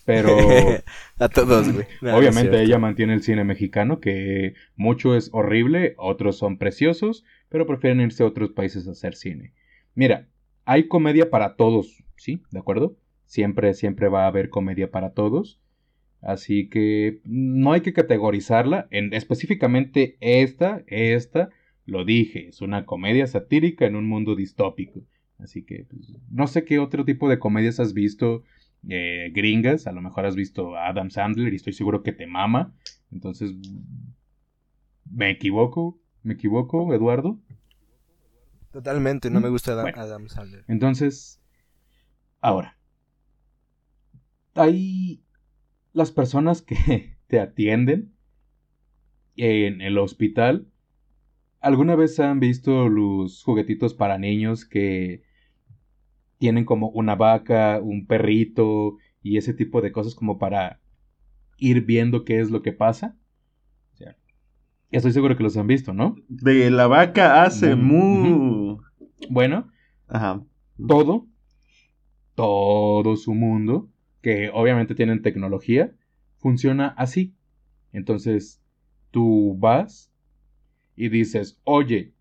pero... a todos, güey. obviamente ella mantiene el cine mexicano, que mucho es horrible, otros son preciosos, pero prefieren irse a otros países a hacer cine. Mira, hay comedia para todos, ¿sí? ¿De acuerdo? Siempre, siempre va a haber comedia para todos. Así que no hay que categorizarla. En, específicamente esta, esta lo dije, es una comedia satírica en un mundo distópico. Así que pues, no sé qué otro tipo de comedias has visto eh, gringas. A lo mejor has visto a Adam Sandler y estoy seguro que te mama. Entonces, ¿me equivoco? ¿Me equivoco, Eduardo? Totalmente, no me gusta Adam, Sandler. Entonces, ahora, hay las personas que te atienden en el hospital ¿Alguna vez han visto los juguetitos para niños que tienen como una vaca, un perrito y ese tipo de cosas como para ir viendo qué es lo que pasa? O sea, estoy seguro que los han visto, ¿no? De la vaca hace mu. Bueno, Ajá. todo, todo su mundo, que obviamente tienen tecnología, funciona así. Entonces, tú vas y dices, oye,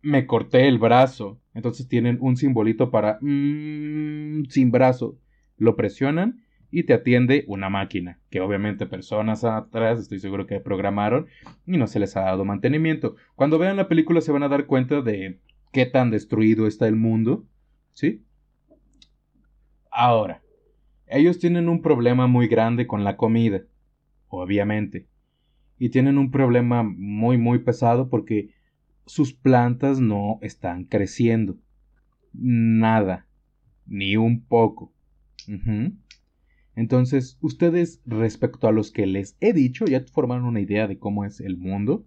me corté el brazo. Entonces tienen un simbolito para mmm, sin brazo. Lo presionan y te atiende una máquina, que obviamente personas atrás estoy seguro que programaron y no se les ha dado mantenimiento. Cuando vean la película se van a dar cuenta de qué tan destruido está el mundo, ¿sí? Ahora, ellos tienen un problema muy grande con la comida, obviamente y tienen un problema muy muy pesado porque sus plantas no están creciendo. Nada. Ni un poco. Entonces, ustedes respecto a los que les he dicho, ya formaron una idea de cómo es el mundo.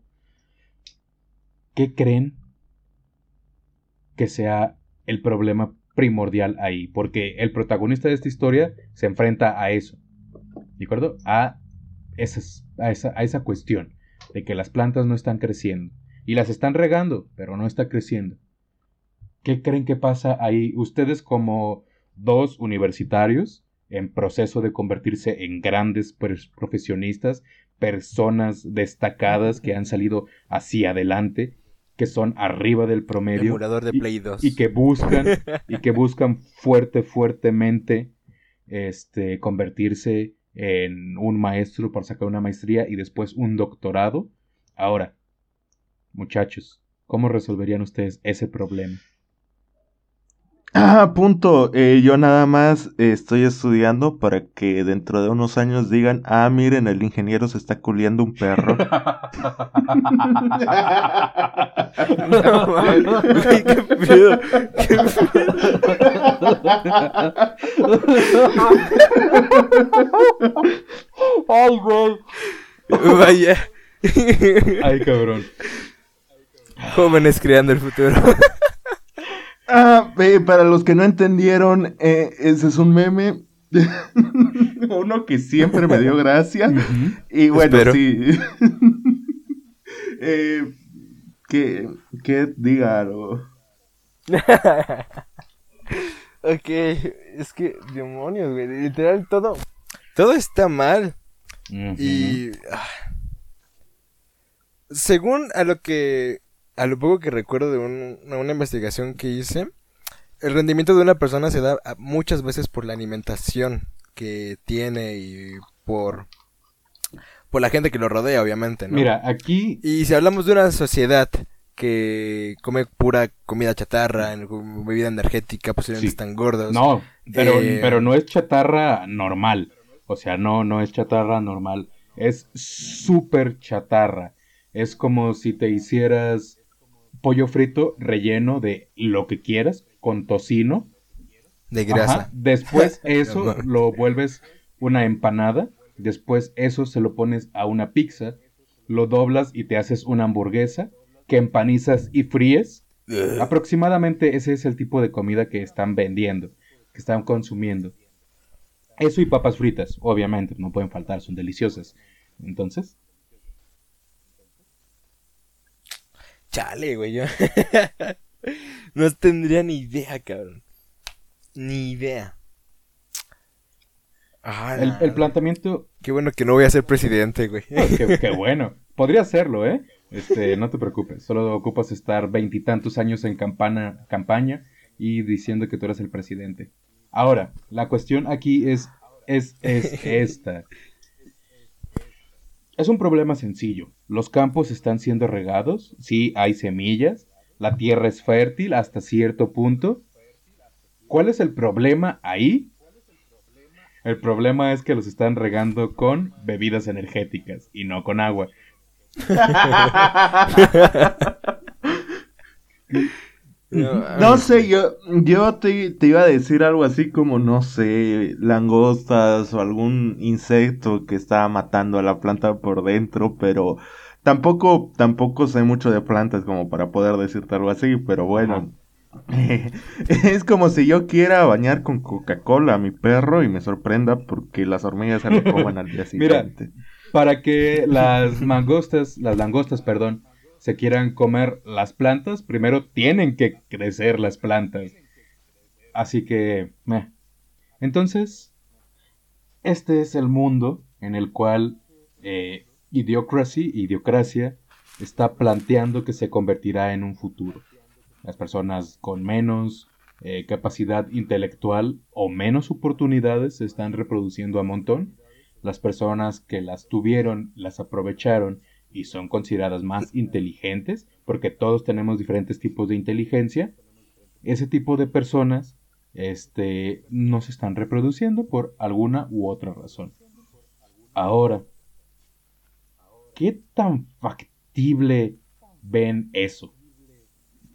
¿Qué creen que sea el problema primordial ahí? Porque el protagonista de esta historia se enfrenta a eso. ¿De acuerdo? A a, esa, a esa cuestión de que las plantas no están creciendo. Y las están regando, pero no está creciendo. ¿Qué creen que pasa ahí? Ustedes como dos universitarios en proceso de convertirse en grandes profesionistas, personas destacadas que han salido hacia adelante, que son arriba del promedio. de Play 2. Y, que buscan, y que buscan fuerte, fuertemente este, convertirse en un maestro para sacar una maestría y después un doctorado. Ahora, muchachos, ¿cómo resolverían ustedes ese problema? Ah, punto. Eh, yo nada más estoy estudiando para que dentro de unos años digan, ah, miren, el ingeniero se está culiando un perro. no, qué pedo, qué Ay, güey. Vaya. Ay, cabrón. Jóvenes creando el futuro. Ah, para los que no entendieron, eh, ese es un meme. Uno que siempre me dio gracia. Y bueno, sí. eh, que, que diga algo. ok, es que demonios, güey. Literal, todo. Todo está mal. Y. Ah, según a lo que a lo poco que recuerdo de una investigación que hice, el rendimiento de una persona se da muchas veces por la alimentación que tiene y por por la gente que lo rodea, obviamente, ¿no? Mira, aquí y si hablamos de una sociedad que come pura comida chatarra, bebida energética, posiblemente están gordos. No, pero, eh, pero no es chatarra normal. O sea, no, no es chatarra normal. Es súper chatarra. Es como si te hicieras pollo frito relleno de lo que quieras, con tocino. De grasa. Después eso lo vuelves una empanada. Después eso se lo pones a una pizza. Lo doblas y te haces una hamburguesa que empanizas y fríes. Aproximadamente ese es el tipo de comida que están vendiendo, que están consumiendo. Eso y papas fritas, obviamente, no pueden faltar, son deliciosas. Entonces, Chale, güey. Yo no tendría ni idea, cabrón. Ni idea. Ah, el, planteamiento. Qué bueno que no voy a ser presidente, güey. qué, bueno. Podría serlo, ¿eh? Este, no te preocupes. Solo ocupas estar veintitantos años en campana, campaña y diciendo que tú eres el presidente. Ahora, la cuestión aquí es, es, es esta. Es un problema sencillo. Los campos están siendo regados, sí hay semillas, la tierra es fértil hasta cierto punto. ¿Cuál es el problema ahí? El problema es que los están regando con bebidas energéticas y no con agua. No, sé, yo, yo te, te, iba a decir algo así como, no sé, langostas o algún insecto que estaba matando a la planta por dentro, pero tampoco, tampoco sé mucho de plantas como para poder decirte algo así, pero bueno. es como si yo quiera bañar con Coca-Cola a mi perro y me sorprenda porque las hormigas se lo coman al día siguiente. Mira, para que las mangostas, las langostas, perdón, se quieran comer las plantas, primero tienen que crecer las plantas. Así que, entonces, este es el mundo en el cual eh, Idiocracy, Idiocracia, está planteando que se convertirá en un futuro. Las personas con menos eh, capacidad intelectual o menos oportunidades se están reproduciendo a montón. Las personas que las tuvieron, las aprovecharon y son consideradas más inteligentes, porque todos tenemos diferentes tipos de inteligencia, ese tipo de personas este, no se están reproduciendo por alguna u otra razón. Ahora, ¿qué tan factible ven eso?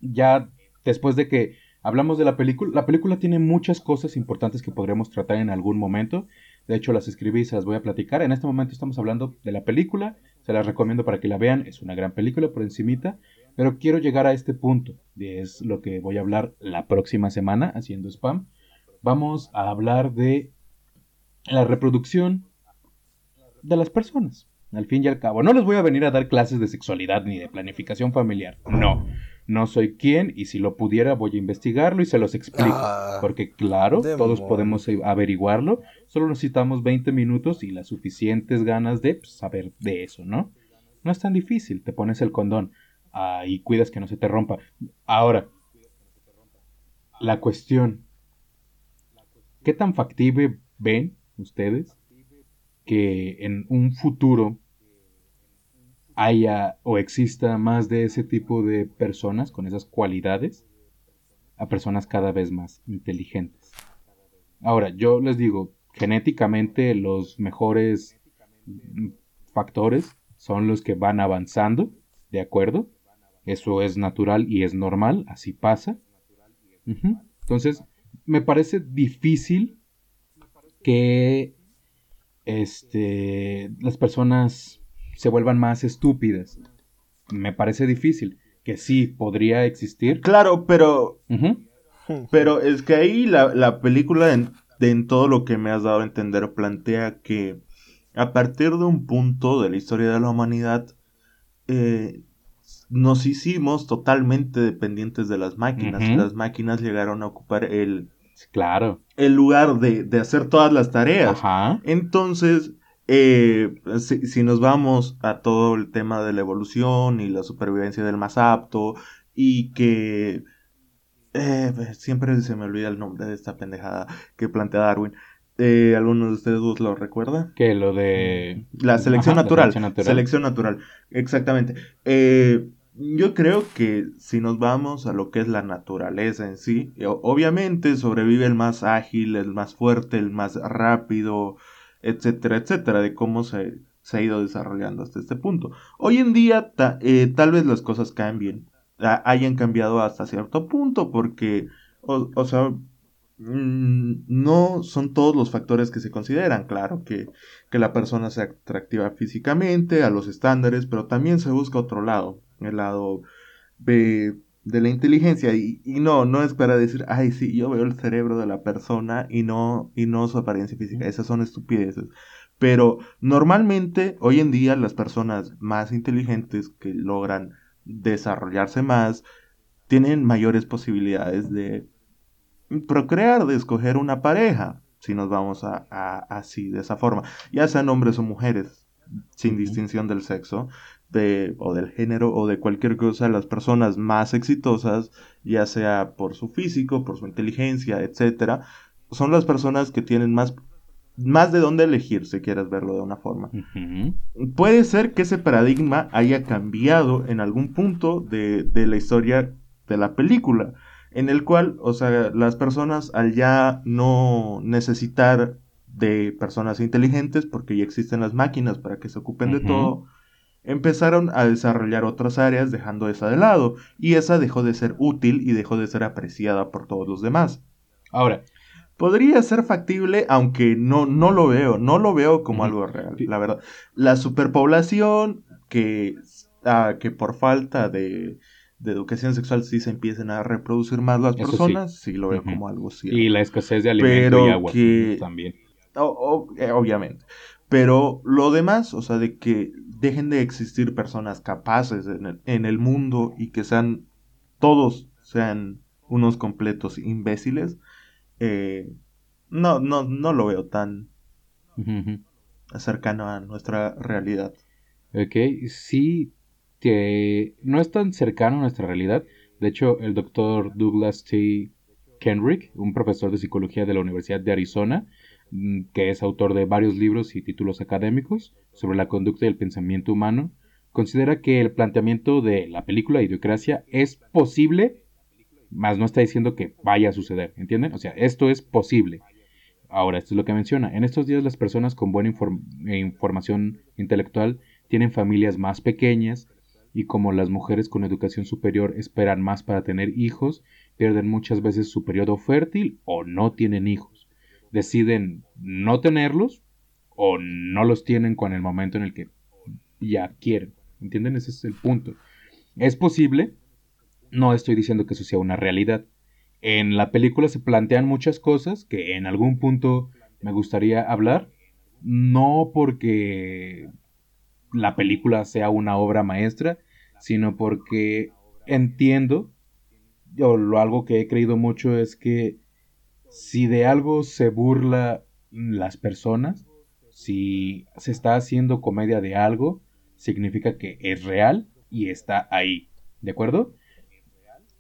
Ya después de que hablamos de la película, la película tiene muchas cosas importantes que podremos tratar en algún momento. De hecho, las escribí y se las voy a platicar. En este momento estamos hablando de la película se las recomiendo para que la vean. Es una gran película por encimita. Pero quiero llegar a este punto. Es lo que voy a hablar la próxima semana haciendo spam. Vamos a hablar de la reproducción de las personas. Al fin y al cabo, no les voy a venir a dar clases de sexualidad ni de planificación familiar. No, no soy quien y si lo pudiera voy a investigarlo y se los explico. Ah, porque claro, todos podemos averiguarlo. Solo necesitamos 20 minutos y las suficientes ganas de pues, saber de eso, ¿no? No es tan difícil. Te pones el condón ah, y cuidas que no se te rompa. Ahora, la cuestión. ¿Qué tan factible ven ustedes que en un futuro haya o exista más de ese tipo de personas con esas cualidades a personas cada vez más inteligentes. Ahora, yo les digo, genéticamente los mejores factores son los que van avanzando, ¿de acuerdo? Eso es natural y es normal, así pasa. Entonces, me parece difícil que este, las personas se vuelvan más estúpidas. Me parece difícil. Que sí, podría existir. Claro, pero... Pero es que ahí la, película, en, en todo lo que me has dado a entender, plantea que a partir de un punto de la historia de la humanidad, eh, nos hicimos totalmente dependientes de las máquinas. Las máquinas llegaron a ocupar el, claro. el lugar de, hacer todas las tareas. Entonces, eh, si, nos vamos a todo el tema de la evolución y la supervivencia del más apto y que... Eh, siempre se me olvida el nombre de esta pendejada que plantea Darwin. Eh, ¿Alguno de ustedes lo recuerda? Que lo de... La selección, natural, selección natural. exactamente. Eh, yo creo que si nos vamos a lo que es la naturaleza en sí, obviamente sobrevive el más ágil, el más fuerte, el más rápido, etcétera, etcétera, de cómo se, se ha ido desarrollando hasta este punto. Hoy en día eh, tal vez las cosas cambien, hayan cambiado hasta cierto punto, porque, o, sea, mm, no son todos los factores que se consideran, claro, que, que la persona sea atractiva físicamente, a los estándares, pero también se busca otro lado el lado de, de la inteligencia. Y, y, no, no es para decir, ay, sí, yo veo el cerebro de la persona y no, y no su apariencia física. Esas son estupideces. Pero normalmente, hoy en día, las personas más inteligentes que logran desarrollarse más, tienen mayores posibilidades de procrear, de escoger una pareja, si nos vamos a, a así, de esa forma, ya sean hombres o mujeres, sin distinción del sexo, de, o del género o de cualquier cosa, las personas más exitosas, ya sea por su físico, por su inteligencia, etcétera, son las personas que tienen más, más de dónde elegir, si quieres verlo de una forma. Puede ser que ese paradigma haya cambiado en algún punto de, de la historia de la película, en el cual, o sea, las personas al ya no necesitar de personas inteligentes, porque ya existen las máquinas para que se ocupen de todo, empezaron a desarrollar otras áreas dejando esa de lado, y esa dejó de ser útil y dejó de ser apreciada por todos los demás. Ahora, podría ser factible, aunque no, no lo veo, no lo veo como algo real, la verdad. La superpoblación, que, ah, que por falta de, de, educación sexual sí se empiecen a reproducir más las personas, sí, lo veo como algo cierto. Y la escasez de alimentos y agua también. Eh, obviamente. Pero lo demás, o sea, de que dejen de existir personas capaces en el, mundo y que sean todos sean unos completos imbéciles, eh, no, no, no lo veo tan cercano a nuestra realidad. Ok, sí, que no es tan cercano a nuestra realidad. De hecho, el doctor Douglas T. Kenrick, un profesor de psicología de la Universidad de Arizona, que es autor de varios libros y títulos académicos sobre la conducta y el pensamiento humano, considera que el planteamiento de la película Idiocracia es posible, mas no está diciendo que vaya a suceder, ¿entienden? O sea, esto es posible. Ahora, esto es lo que menciona. En estos días las personas con buena eh, información intelectual tienen familias más pequeñas y como las mujeres con educación superior esperan más para tener hijos, pierden muchas veces su periodo fértil o no tienen hijos deciden no tenerlos o no los tienen con el momento en el que ya quieren. ¿Entienden? Ese es el punto. Es posible, no estoy diciendo que eso sea una realidad. En la película se plantean muchas cosas que en algún punto me gustaría hablar, no porque la película sea una obra maestra, sino porque entiendo, o lo algo que he creído mucho es que si de algo se burla las personas, si se está haciendo comedia de algo, significa que es real y está ahí. ¿De acuerdo?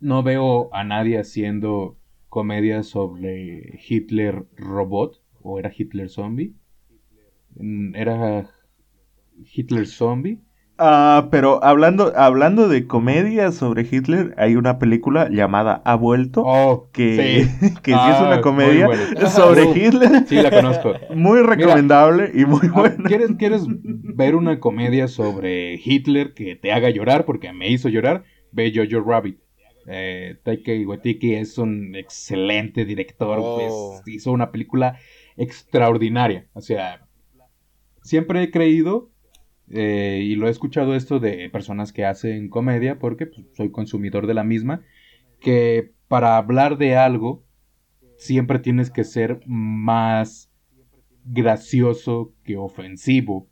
No veo a nadie haciendo comedia sobre Hitler robot o era Hitler zombie. Mm, era Hitler Zombie. Ah, pero hablando, hablando de comedia sobre Hitler, hay una película llamada Ha vuelto, oh, que, sí. que sí es una ah, comedia sobre Hitler. Sí, la conozco. Muy recomendable y muy ah, buena. ¿quieres, ¿Quieres ver una comedia sobre Hitler que te haga llorar? Porque me hizo llorar. Ve Jojo Rabbit. Eh, Taika Waititi es un excelente director. Pues, oh. hizo una película extraordinaria. O sea, siempre he creído eh, y lo he escuchado esto de personas que hacen comedia, porque pues, soy consumidor de la misma, que para hablar de algo siempre tienes que ser más gracioso que ofensivo.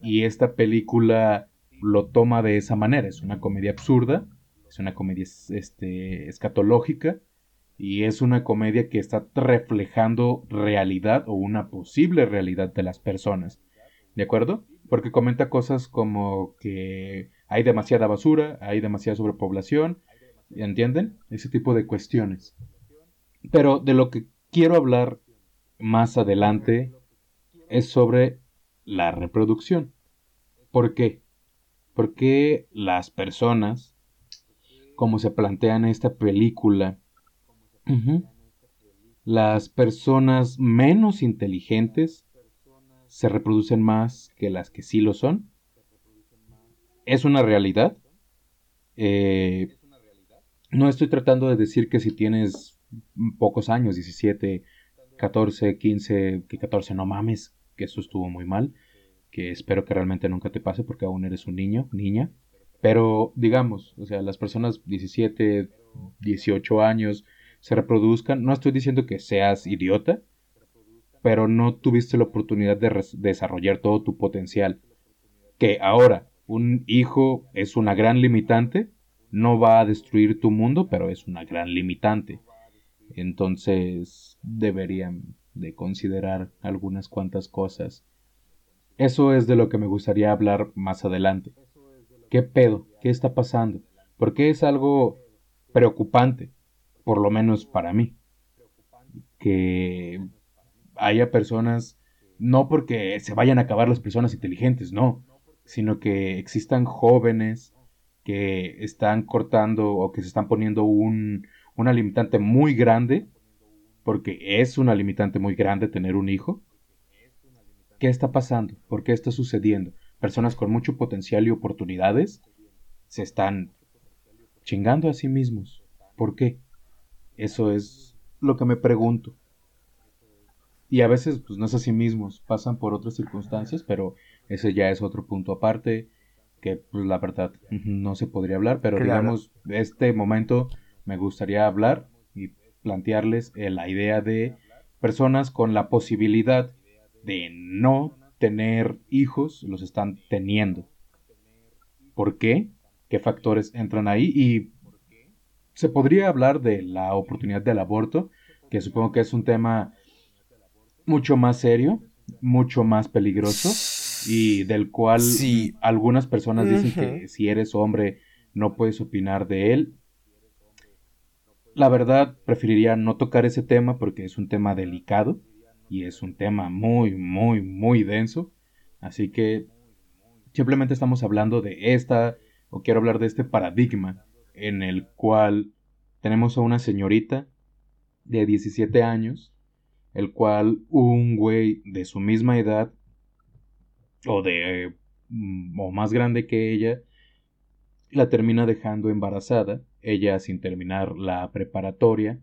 Y esta película lo toma de esa manera. Es una comedia absurda, es una comedia este, escatológica y es una comedia que está reflejando realidad o una posible realidad de las personas. ¿De acuerdo? Porque comenta cosas como que hay demasiada basura, hay demasiada sobrepoblación, ¿entienden? Ese tipo de cuestiones. Pero de lo que quiero hablar más adelante es sobre la reproducción. ¿Por qué? Porque las personas, como se plantea en esta película, las personas menos inteligentes se reproducen más que las que sí lo son. Es una realidad. Eh, no estoy tratando de decir que si tienes pocos años, 17, 14, 15, que 14 no mames, que eso estuvo muy mal, que espero que realmente nunca te pase porque aún eres un niño, niña. Pero digamos, o sea, las personas 17, 18 años se reproduzcan, no estoy diciendo que seas idiota, pero no tuviste la oportunidad de desarrollar todo tu potencial. Que ahora un hijo es una gran limitante, no va a destruir tu mundo, pero es una gran limitante. Entonces deberían de considerar algunas cuantas cosas. Eso es de lo que me gustaría hablar más adelante. ¿Qué pedo? ¿Qué está pasando? Porque es algo preocupante, por lo menos para mí. Que haya personas, no porque se vayan a acabar las personas inteligentes, no, sino que existan jóvenes que están cortando o que se están poniendo un, una limitante muy grande, porque es una limitante muy grande tener un hijo. ¿Qué está pasando? ¿Por qué está sucediendo? Personas con mucho potencial y oportunidades se están chingando a sí mismos. ¿Por qué? Eso es lo que me pregunto. Y a veces, pues no es así mismos, pasan por otras circunstancias, pero ese ya es otro punto aparte, que pues, la verdad no se podría hablar, pero digamos, de este momento me gustaría hablar y plantearles eh, la idea de personas con la posibilidad de no tener hijos, los están teniendo. ¿Por qué? ¿Qué factores entran ahí? Y se podría hablar de la oportunidad del aborto, que supongo que es un tema mucho más serio, mucho más peligroso y del cual algunas personas dicen que si eres hombre no puedes opinar de él. La verdad, preferiría no tocar ese tema porque es un tema delicado y es un tema muy, muy, muy denso. Así que simplemente estamos hablando de esta, o quiero hablar de este paradigma en el cual tenemos a una señorita de 17 años el cual un güey de su misma edad o de mm, o más grande que ella la termina dejando embarazada, ella sin terminar la preparatoria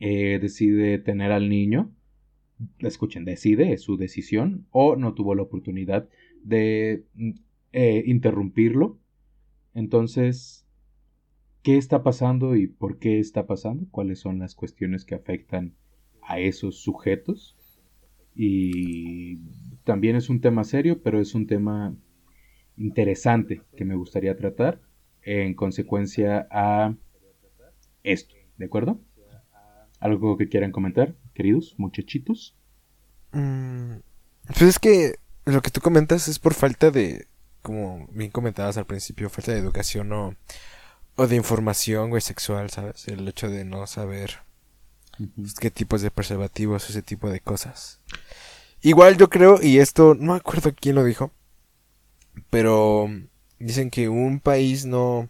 eh, decide tener al niño, escuchen, decide, es su decisión, o no tuvo la oportunidad de mm, eh, interrumpirlo. Entonces, ¿qué está pasando y por qué está pasando? ¿Cuáles son las cuestiones que afectan a esos sujetos. Y también es un tema serio, pero es un tema interesante que me gustaría tratar en consecuencia a esto, ¿de acuerdo? ¿Algo que quieran comentar, queridos muchachitos? Mm, pues es que lo que tú comentas es por falta de, como bien comentabas al principio, falta de educación o, o de información, güey, sexual, ¿sabes? El hecho de no saber qué tipos de preservativos, ese tipo de cosas. Igual yo creo, y esto no me acuerdo quién lo dijo, pero dicen que un país no,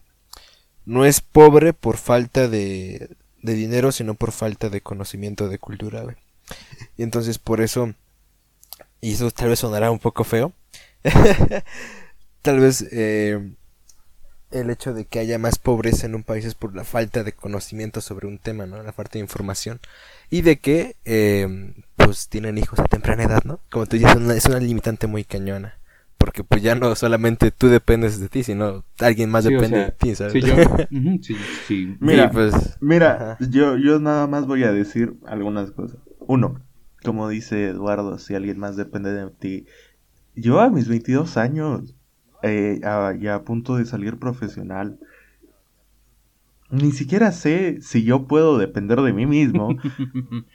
no es pobre por falta de, de dinero, sino por falta de conocimiento de cultura, Y entonces por eso, y eso tal vez sonará un poco feo, tal vez eh, el hecho de que haya más pobreza en un país es por la falta de conocimiento sobre un tema, ¿no? La falta de información. Y de que, eh, pues, tienen hijos a temprana edad, ¿no? Como tú dices, es una limitante muy cañona. Porque pues ya no solamente tú dependes de ti, sino alguien más depende de ti, ¿sabes? Sí, yo. sí, sí. Mira, pues, mira yo, yo nada más voy a decir algunas cosas. Uno, como dice Eduardo, si alguien más depende de ti. Yo a mis 22 años, eh, ya a punto de salir profesional, ni siquiera sé si yo puedo depender de mí mismo.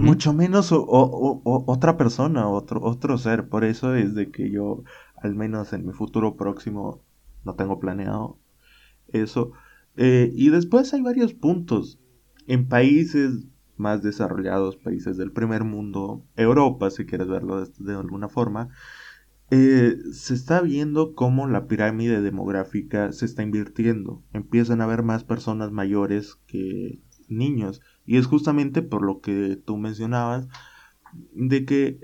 Mucho menos otra persona, otro, otro ser. Por eso es de que yo, al menos en mi futuro próximo, no tengo planeado eso. Eh, y después hay varios puntos. En países más desarrollados, países del primer mundo, Europa, si quieres verlo de, alguna forma, eh, se está viendo cómo la pirámide demográfica se está invirtiendo. Empiezan a haber más personas mayores que niños. Y es justamente por lo que tú mencionabas, de que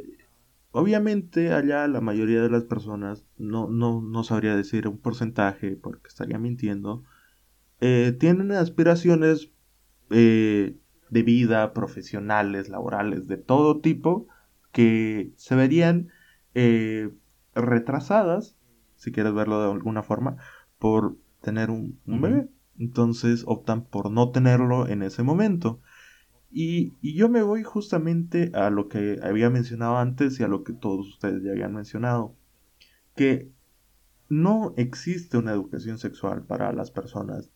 obviamente allá la mayoría de las personas, no, no, no sabría decir un porcentaje porque estaría mintiendo, eh, tienen aspiraciones eh, de vida, profesionales, laborales, de todo tipo, que se verían eh, retrasadas, si quieres verlo de alguna forma, por tener un, bebé. Entonces optan por no tenerlo en ese momento. Y, yo me voy justamente a lo que había mencionado antes y a lo que todos ustedes ya habían mencionado. Que no existe una educación sexual para las personas,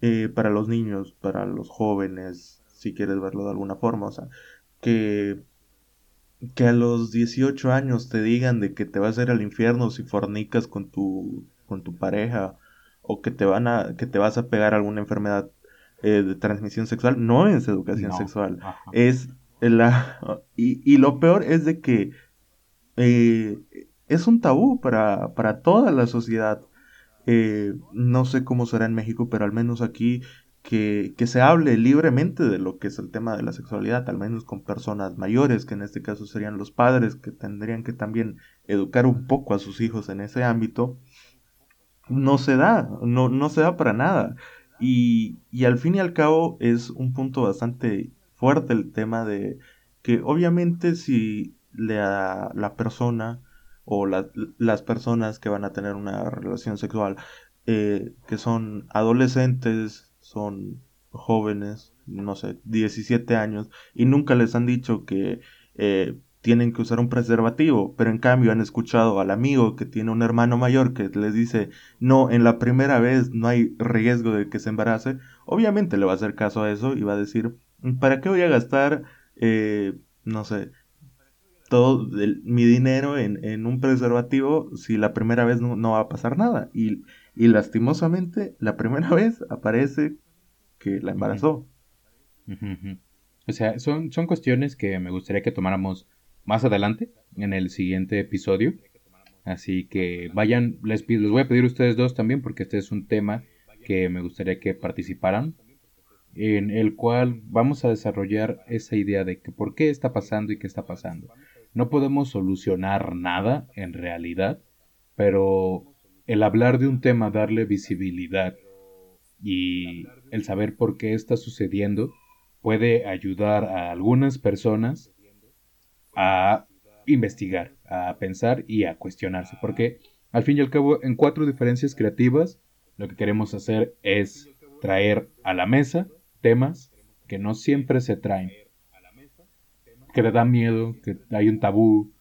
eh, para los niños, para los jóvenes, si quieres verlo de alguna forma. O sea, que, que a los 18 años te digan de que te vas a ir al infierno si fornicas con tu, con tu pareja o que te van a que te vas a pegar alguna enfermedad eh, de transmisión sexual no es educación sexual. Es la y, lo peor es de que eh, es un tabú para, para toda la sociedad. Eh, no sé cómo será en México pero al menos aquí que, se hable libremente de lo que es el tema de la sexualidad, al menos con personas mayores, que en este caso serían los padres, que tendrían que también educar un poco a sus hijos en ese ámbito, no se da, no, no se da para nada. Y, y al fin y al cabo es un punto bastante fuerte el tema de que obviamente si la, la persona o las personas que van a tener una relación sexual eh, que son adolescentes, son jóvenes, no sé, 17 años, y nunca les han dicho que eh, tienen que usar un preservativo, pero en cambio han escuchado al amigo que tiene un hermano mayor que les dice, no, en la primera vez no hay riesgo de que se embarace, obviamente le va a hacer caso a eso y va a decir, ¿para qué voy a gastar, eh, no sé, todo mi dinero en, un preservativo si la primera vez no, va a pasar nada? Y, y lastimosamente, la primera vez aparece que la embarazó. O sea, son, son cuestiones que me gustaría que tomáramos más adelante, en el siguiente episodio. Así que vayan, les, les voy a pedir a ustedes dos también, porque este es un tema que me gustaría que participaran, en el cual vamos a desarrollar esa idea de que por qué está pasando y qué está pasando. No podemos solucionar nada en realidad, pero el hablar de un tema, darle visibilidad y el saber por qué está sucediendo puede ayudar a algunas personas a investigar, a pensar y a cuestionarse. Porque al fin y al cabo, en cuatro diferencias creativas, lo que queremos hacer es traer a la mesa temas que no siempre se traen. Que le da miedo, que hay un tabú,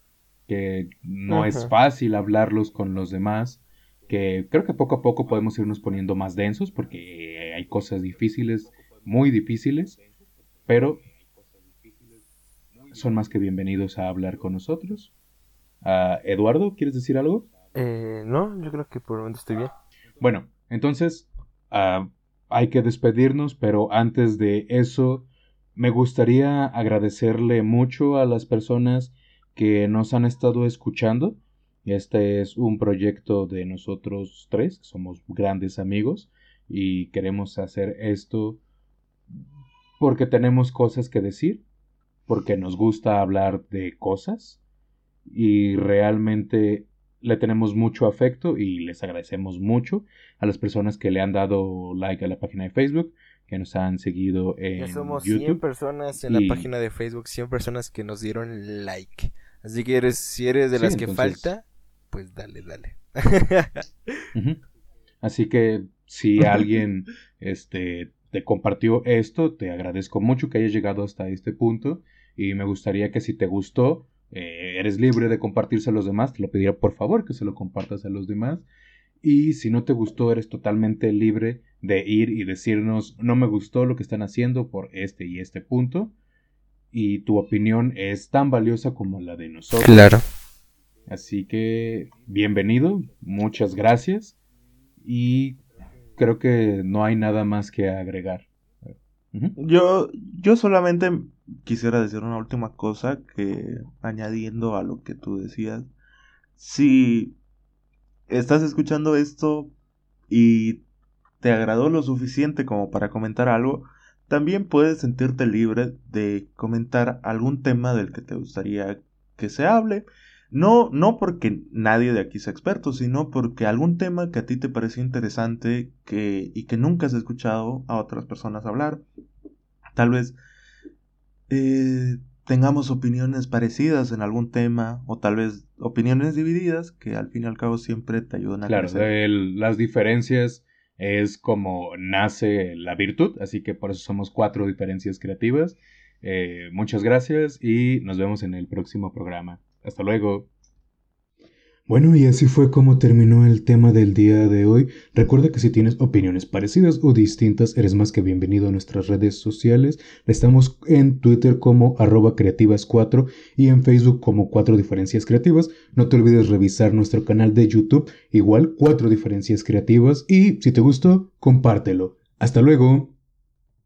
que no es fácil hablarlos con los demás, que creo que poco a poco podemos irnos poniendo más densos porque hay cosas difíciles, muy difíciles, pero son más que bienvenidos a hablar con nosotros. Uh, Eduardo, ¿quieres decir algo? Eh, no, yo creo que por el momento estoy bien. Bueno, entonces ah, hay que despedirnos, pero antes de eso me gustaría agradecerle mucho a las personas que nos han estado escuchando. Este es un proyecto de nosotros tres, que somos grandes amigos y queremos hacer esto porque tenemos cosas que decir, porque nos gusta hablar de cosas y realmente le tenemos mucho afecto y les agradecemos mucho a las personas que le han dado like a la página de Facebook, que nos han seguido en ya somos 100 personas en la página de Facebook, 100 personas que nos dieron like. Así que eres, si eres de las que falta, pues dale, dale. Así que si alguien este, te compartió esto, te agradezco mucho que hayas llegado hasta este punto y me gustaría que si te gustó, eh, eres libre de compartirse a los demás, te lo pediría por favor que se lo compartas a los demás. Y si no te gustó, eres totalmente libre de ir y decirnos, no me gustó lo que están haciendo por este y este punto. Y tu opinión es tan valiosa como la de nosotros. Claro. Así que, bienvenido, muchas gracias. Y creo que no hay nada más que agregar. Yo, yo solamente quisiera decir una última cosa que añadiendo a lo que tú decías. Si estás escuchando esto y te agradó lo suficiente como para comentar algo, también puedes sentirte libre de comentar algún tema del que te gustaría que se hable. No, no porque nadie de aquí sea experto, sino porque algún tema que a ti te pareció interesante que, y que nunca has escuchado a otras personas hablar. Tal vez eh, tengamos opiniones parecidas en algún tema o tal vez opiniones divididas que al fin y al cabo siempre te ayudan a claro, las diferencias es como nace la virtud, así que por eso somos cuatro diferencias creativas. Eh, muchas gracias y nos vemos en el próximo programa. Hasta luego. Bueno, y así fue como terminó el tema del día de hoy. Recuerda que si tienes opiniones parecidas o distintas, eres más que bienvenido a nuestras redes sociales. Estamos en Twitter como arroba creativas4 y en Facebook como 4 diferencias creativas. No te olvides revisar nuestro canal de YouTube, igual 4 diferencias creativas. Y si te gustó, compártelo. Hasta luego.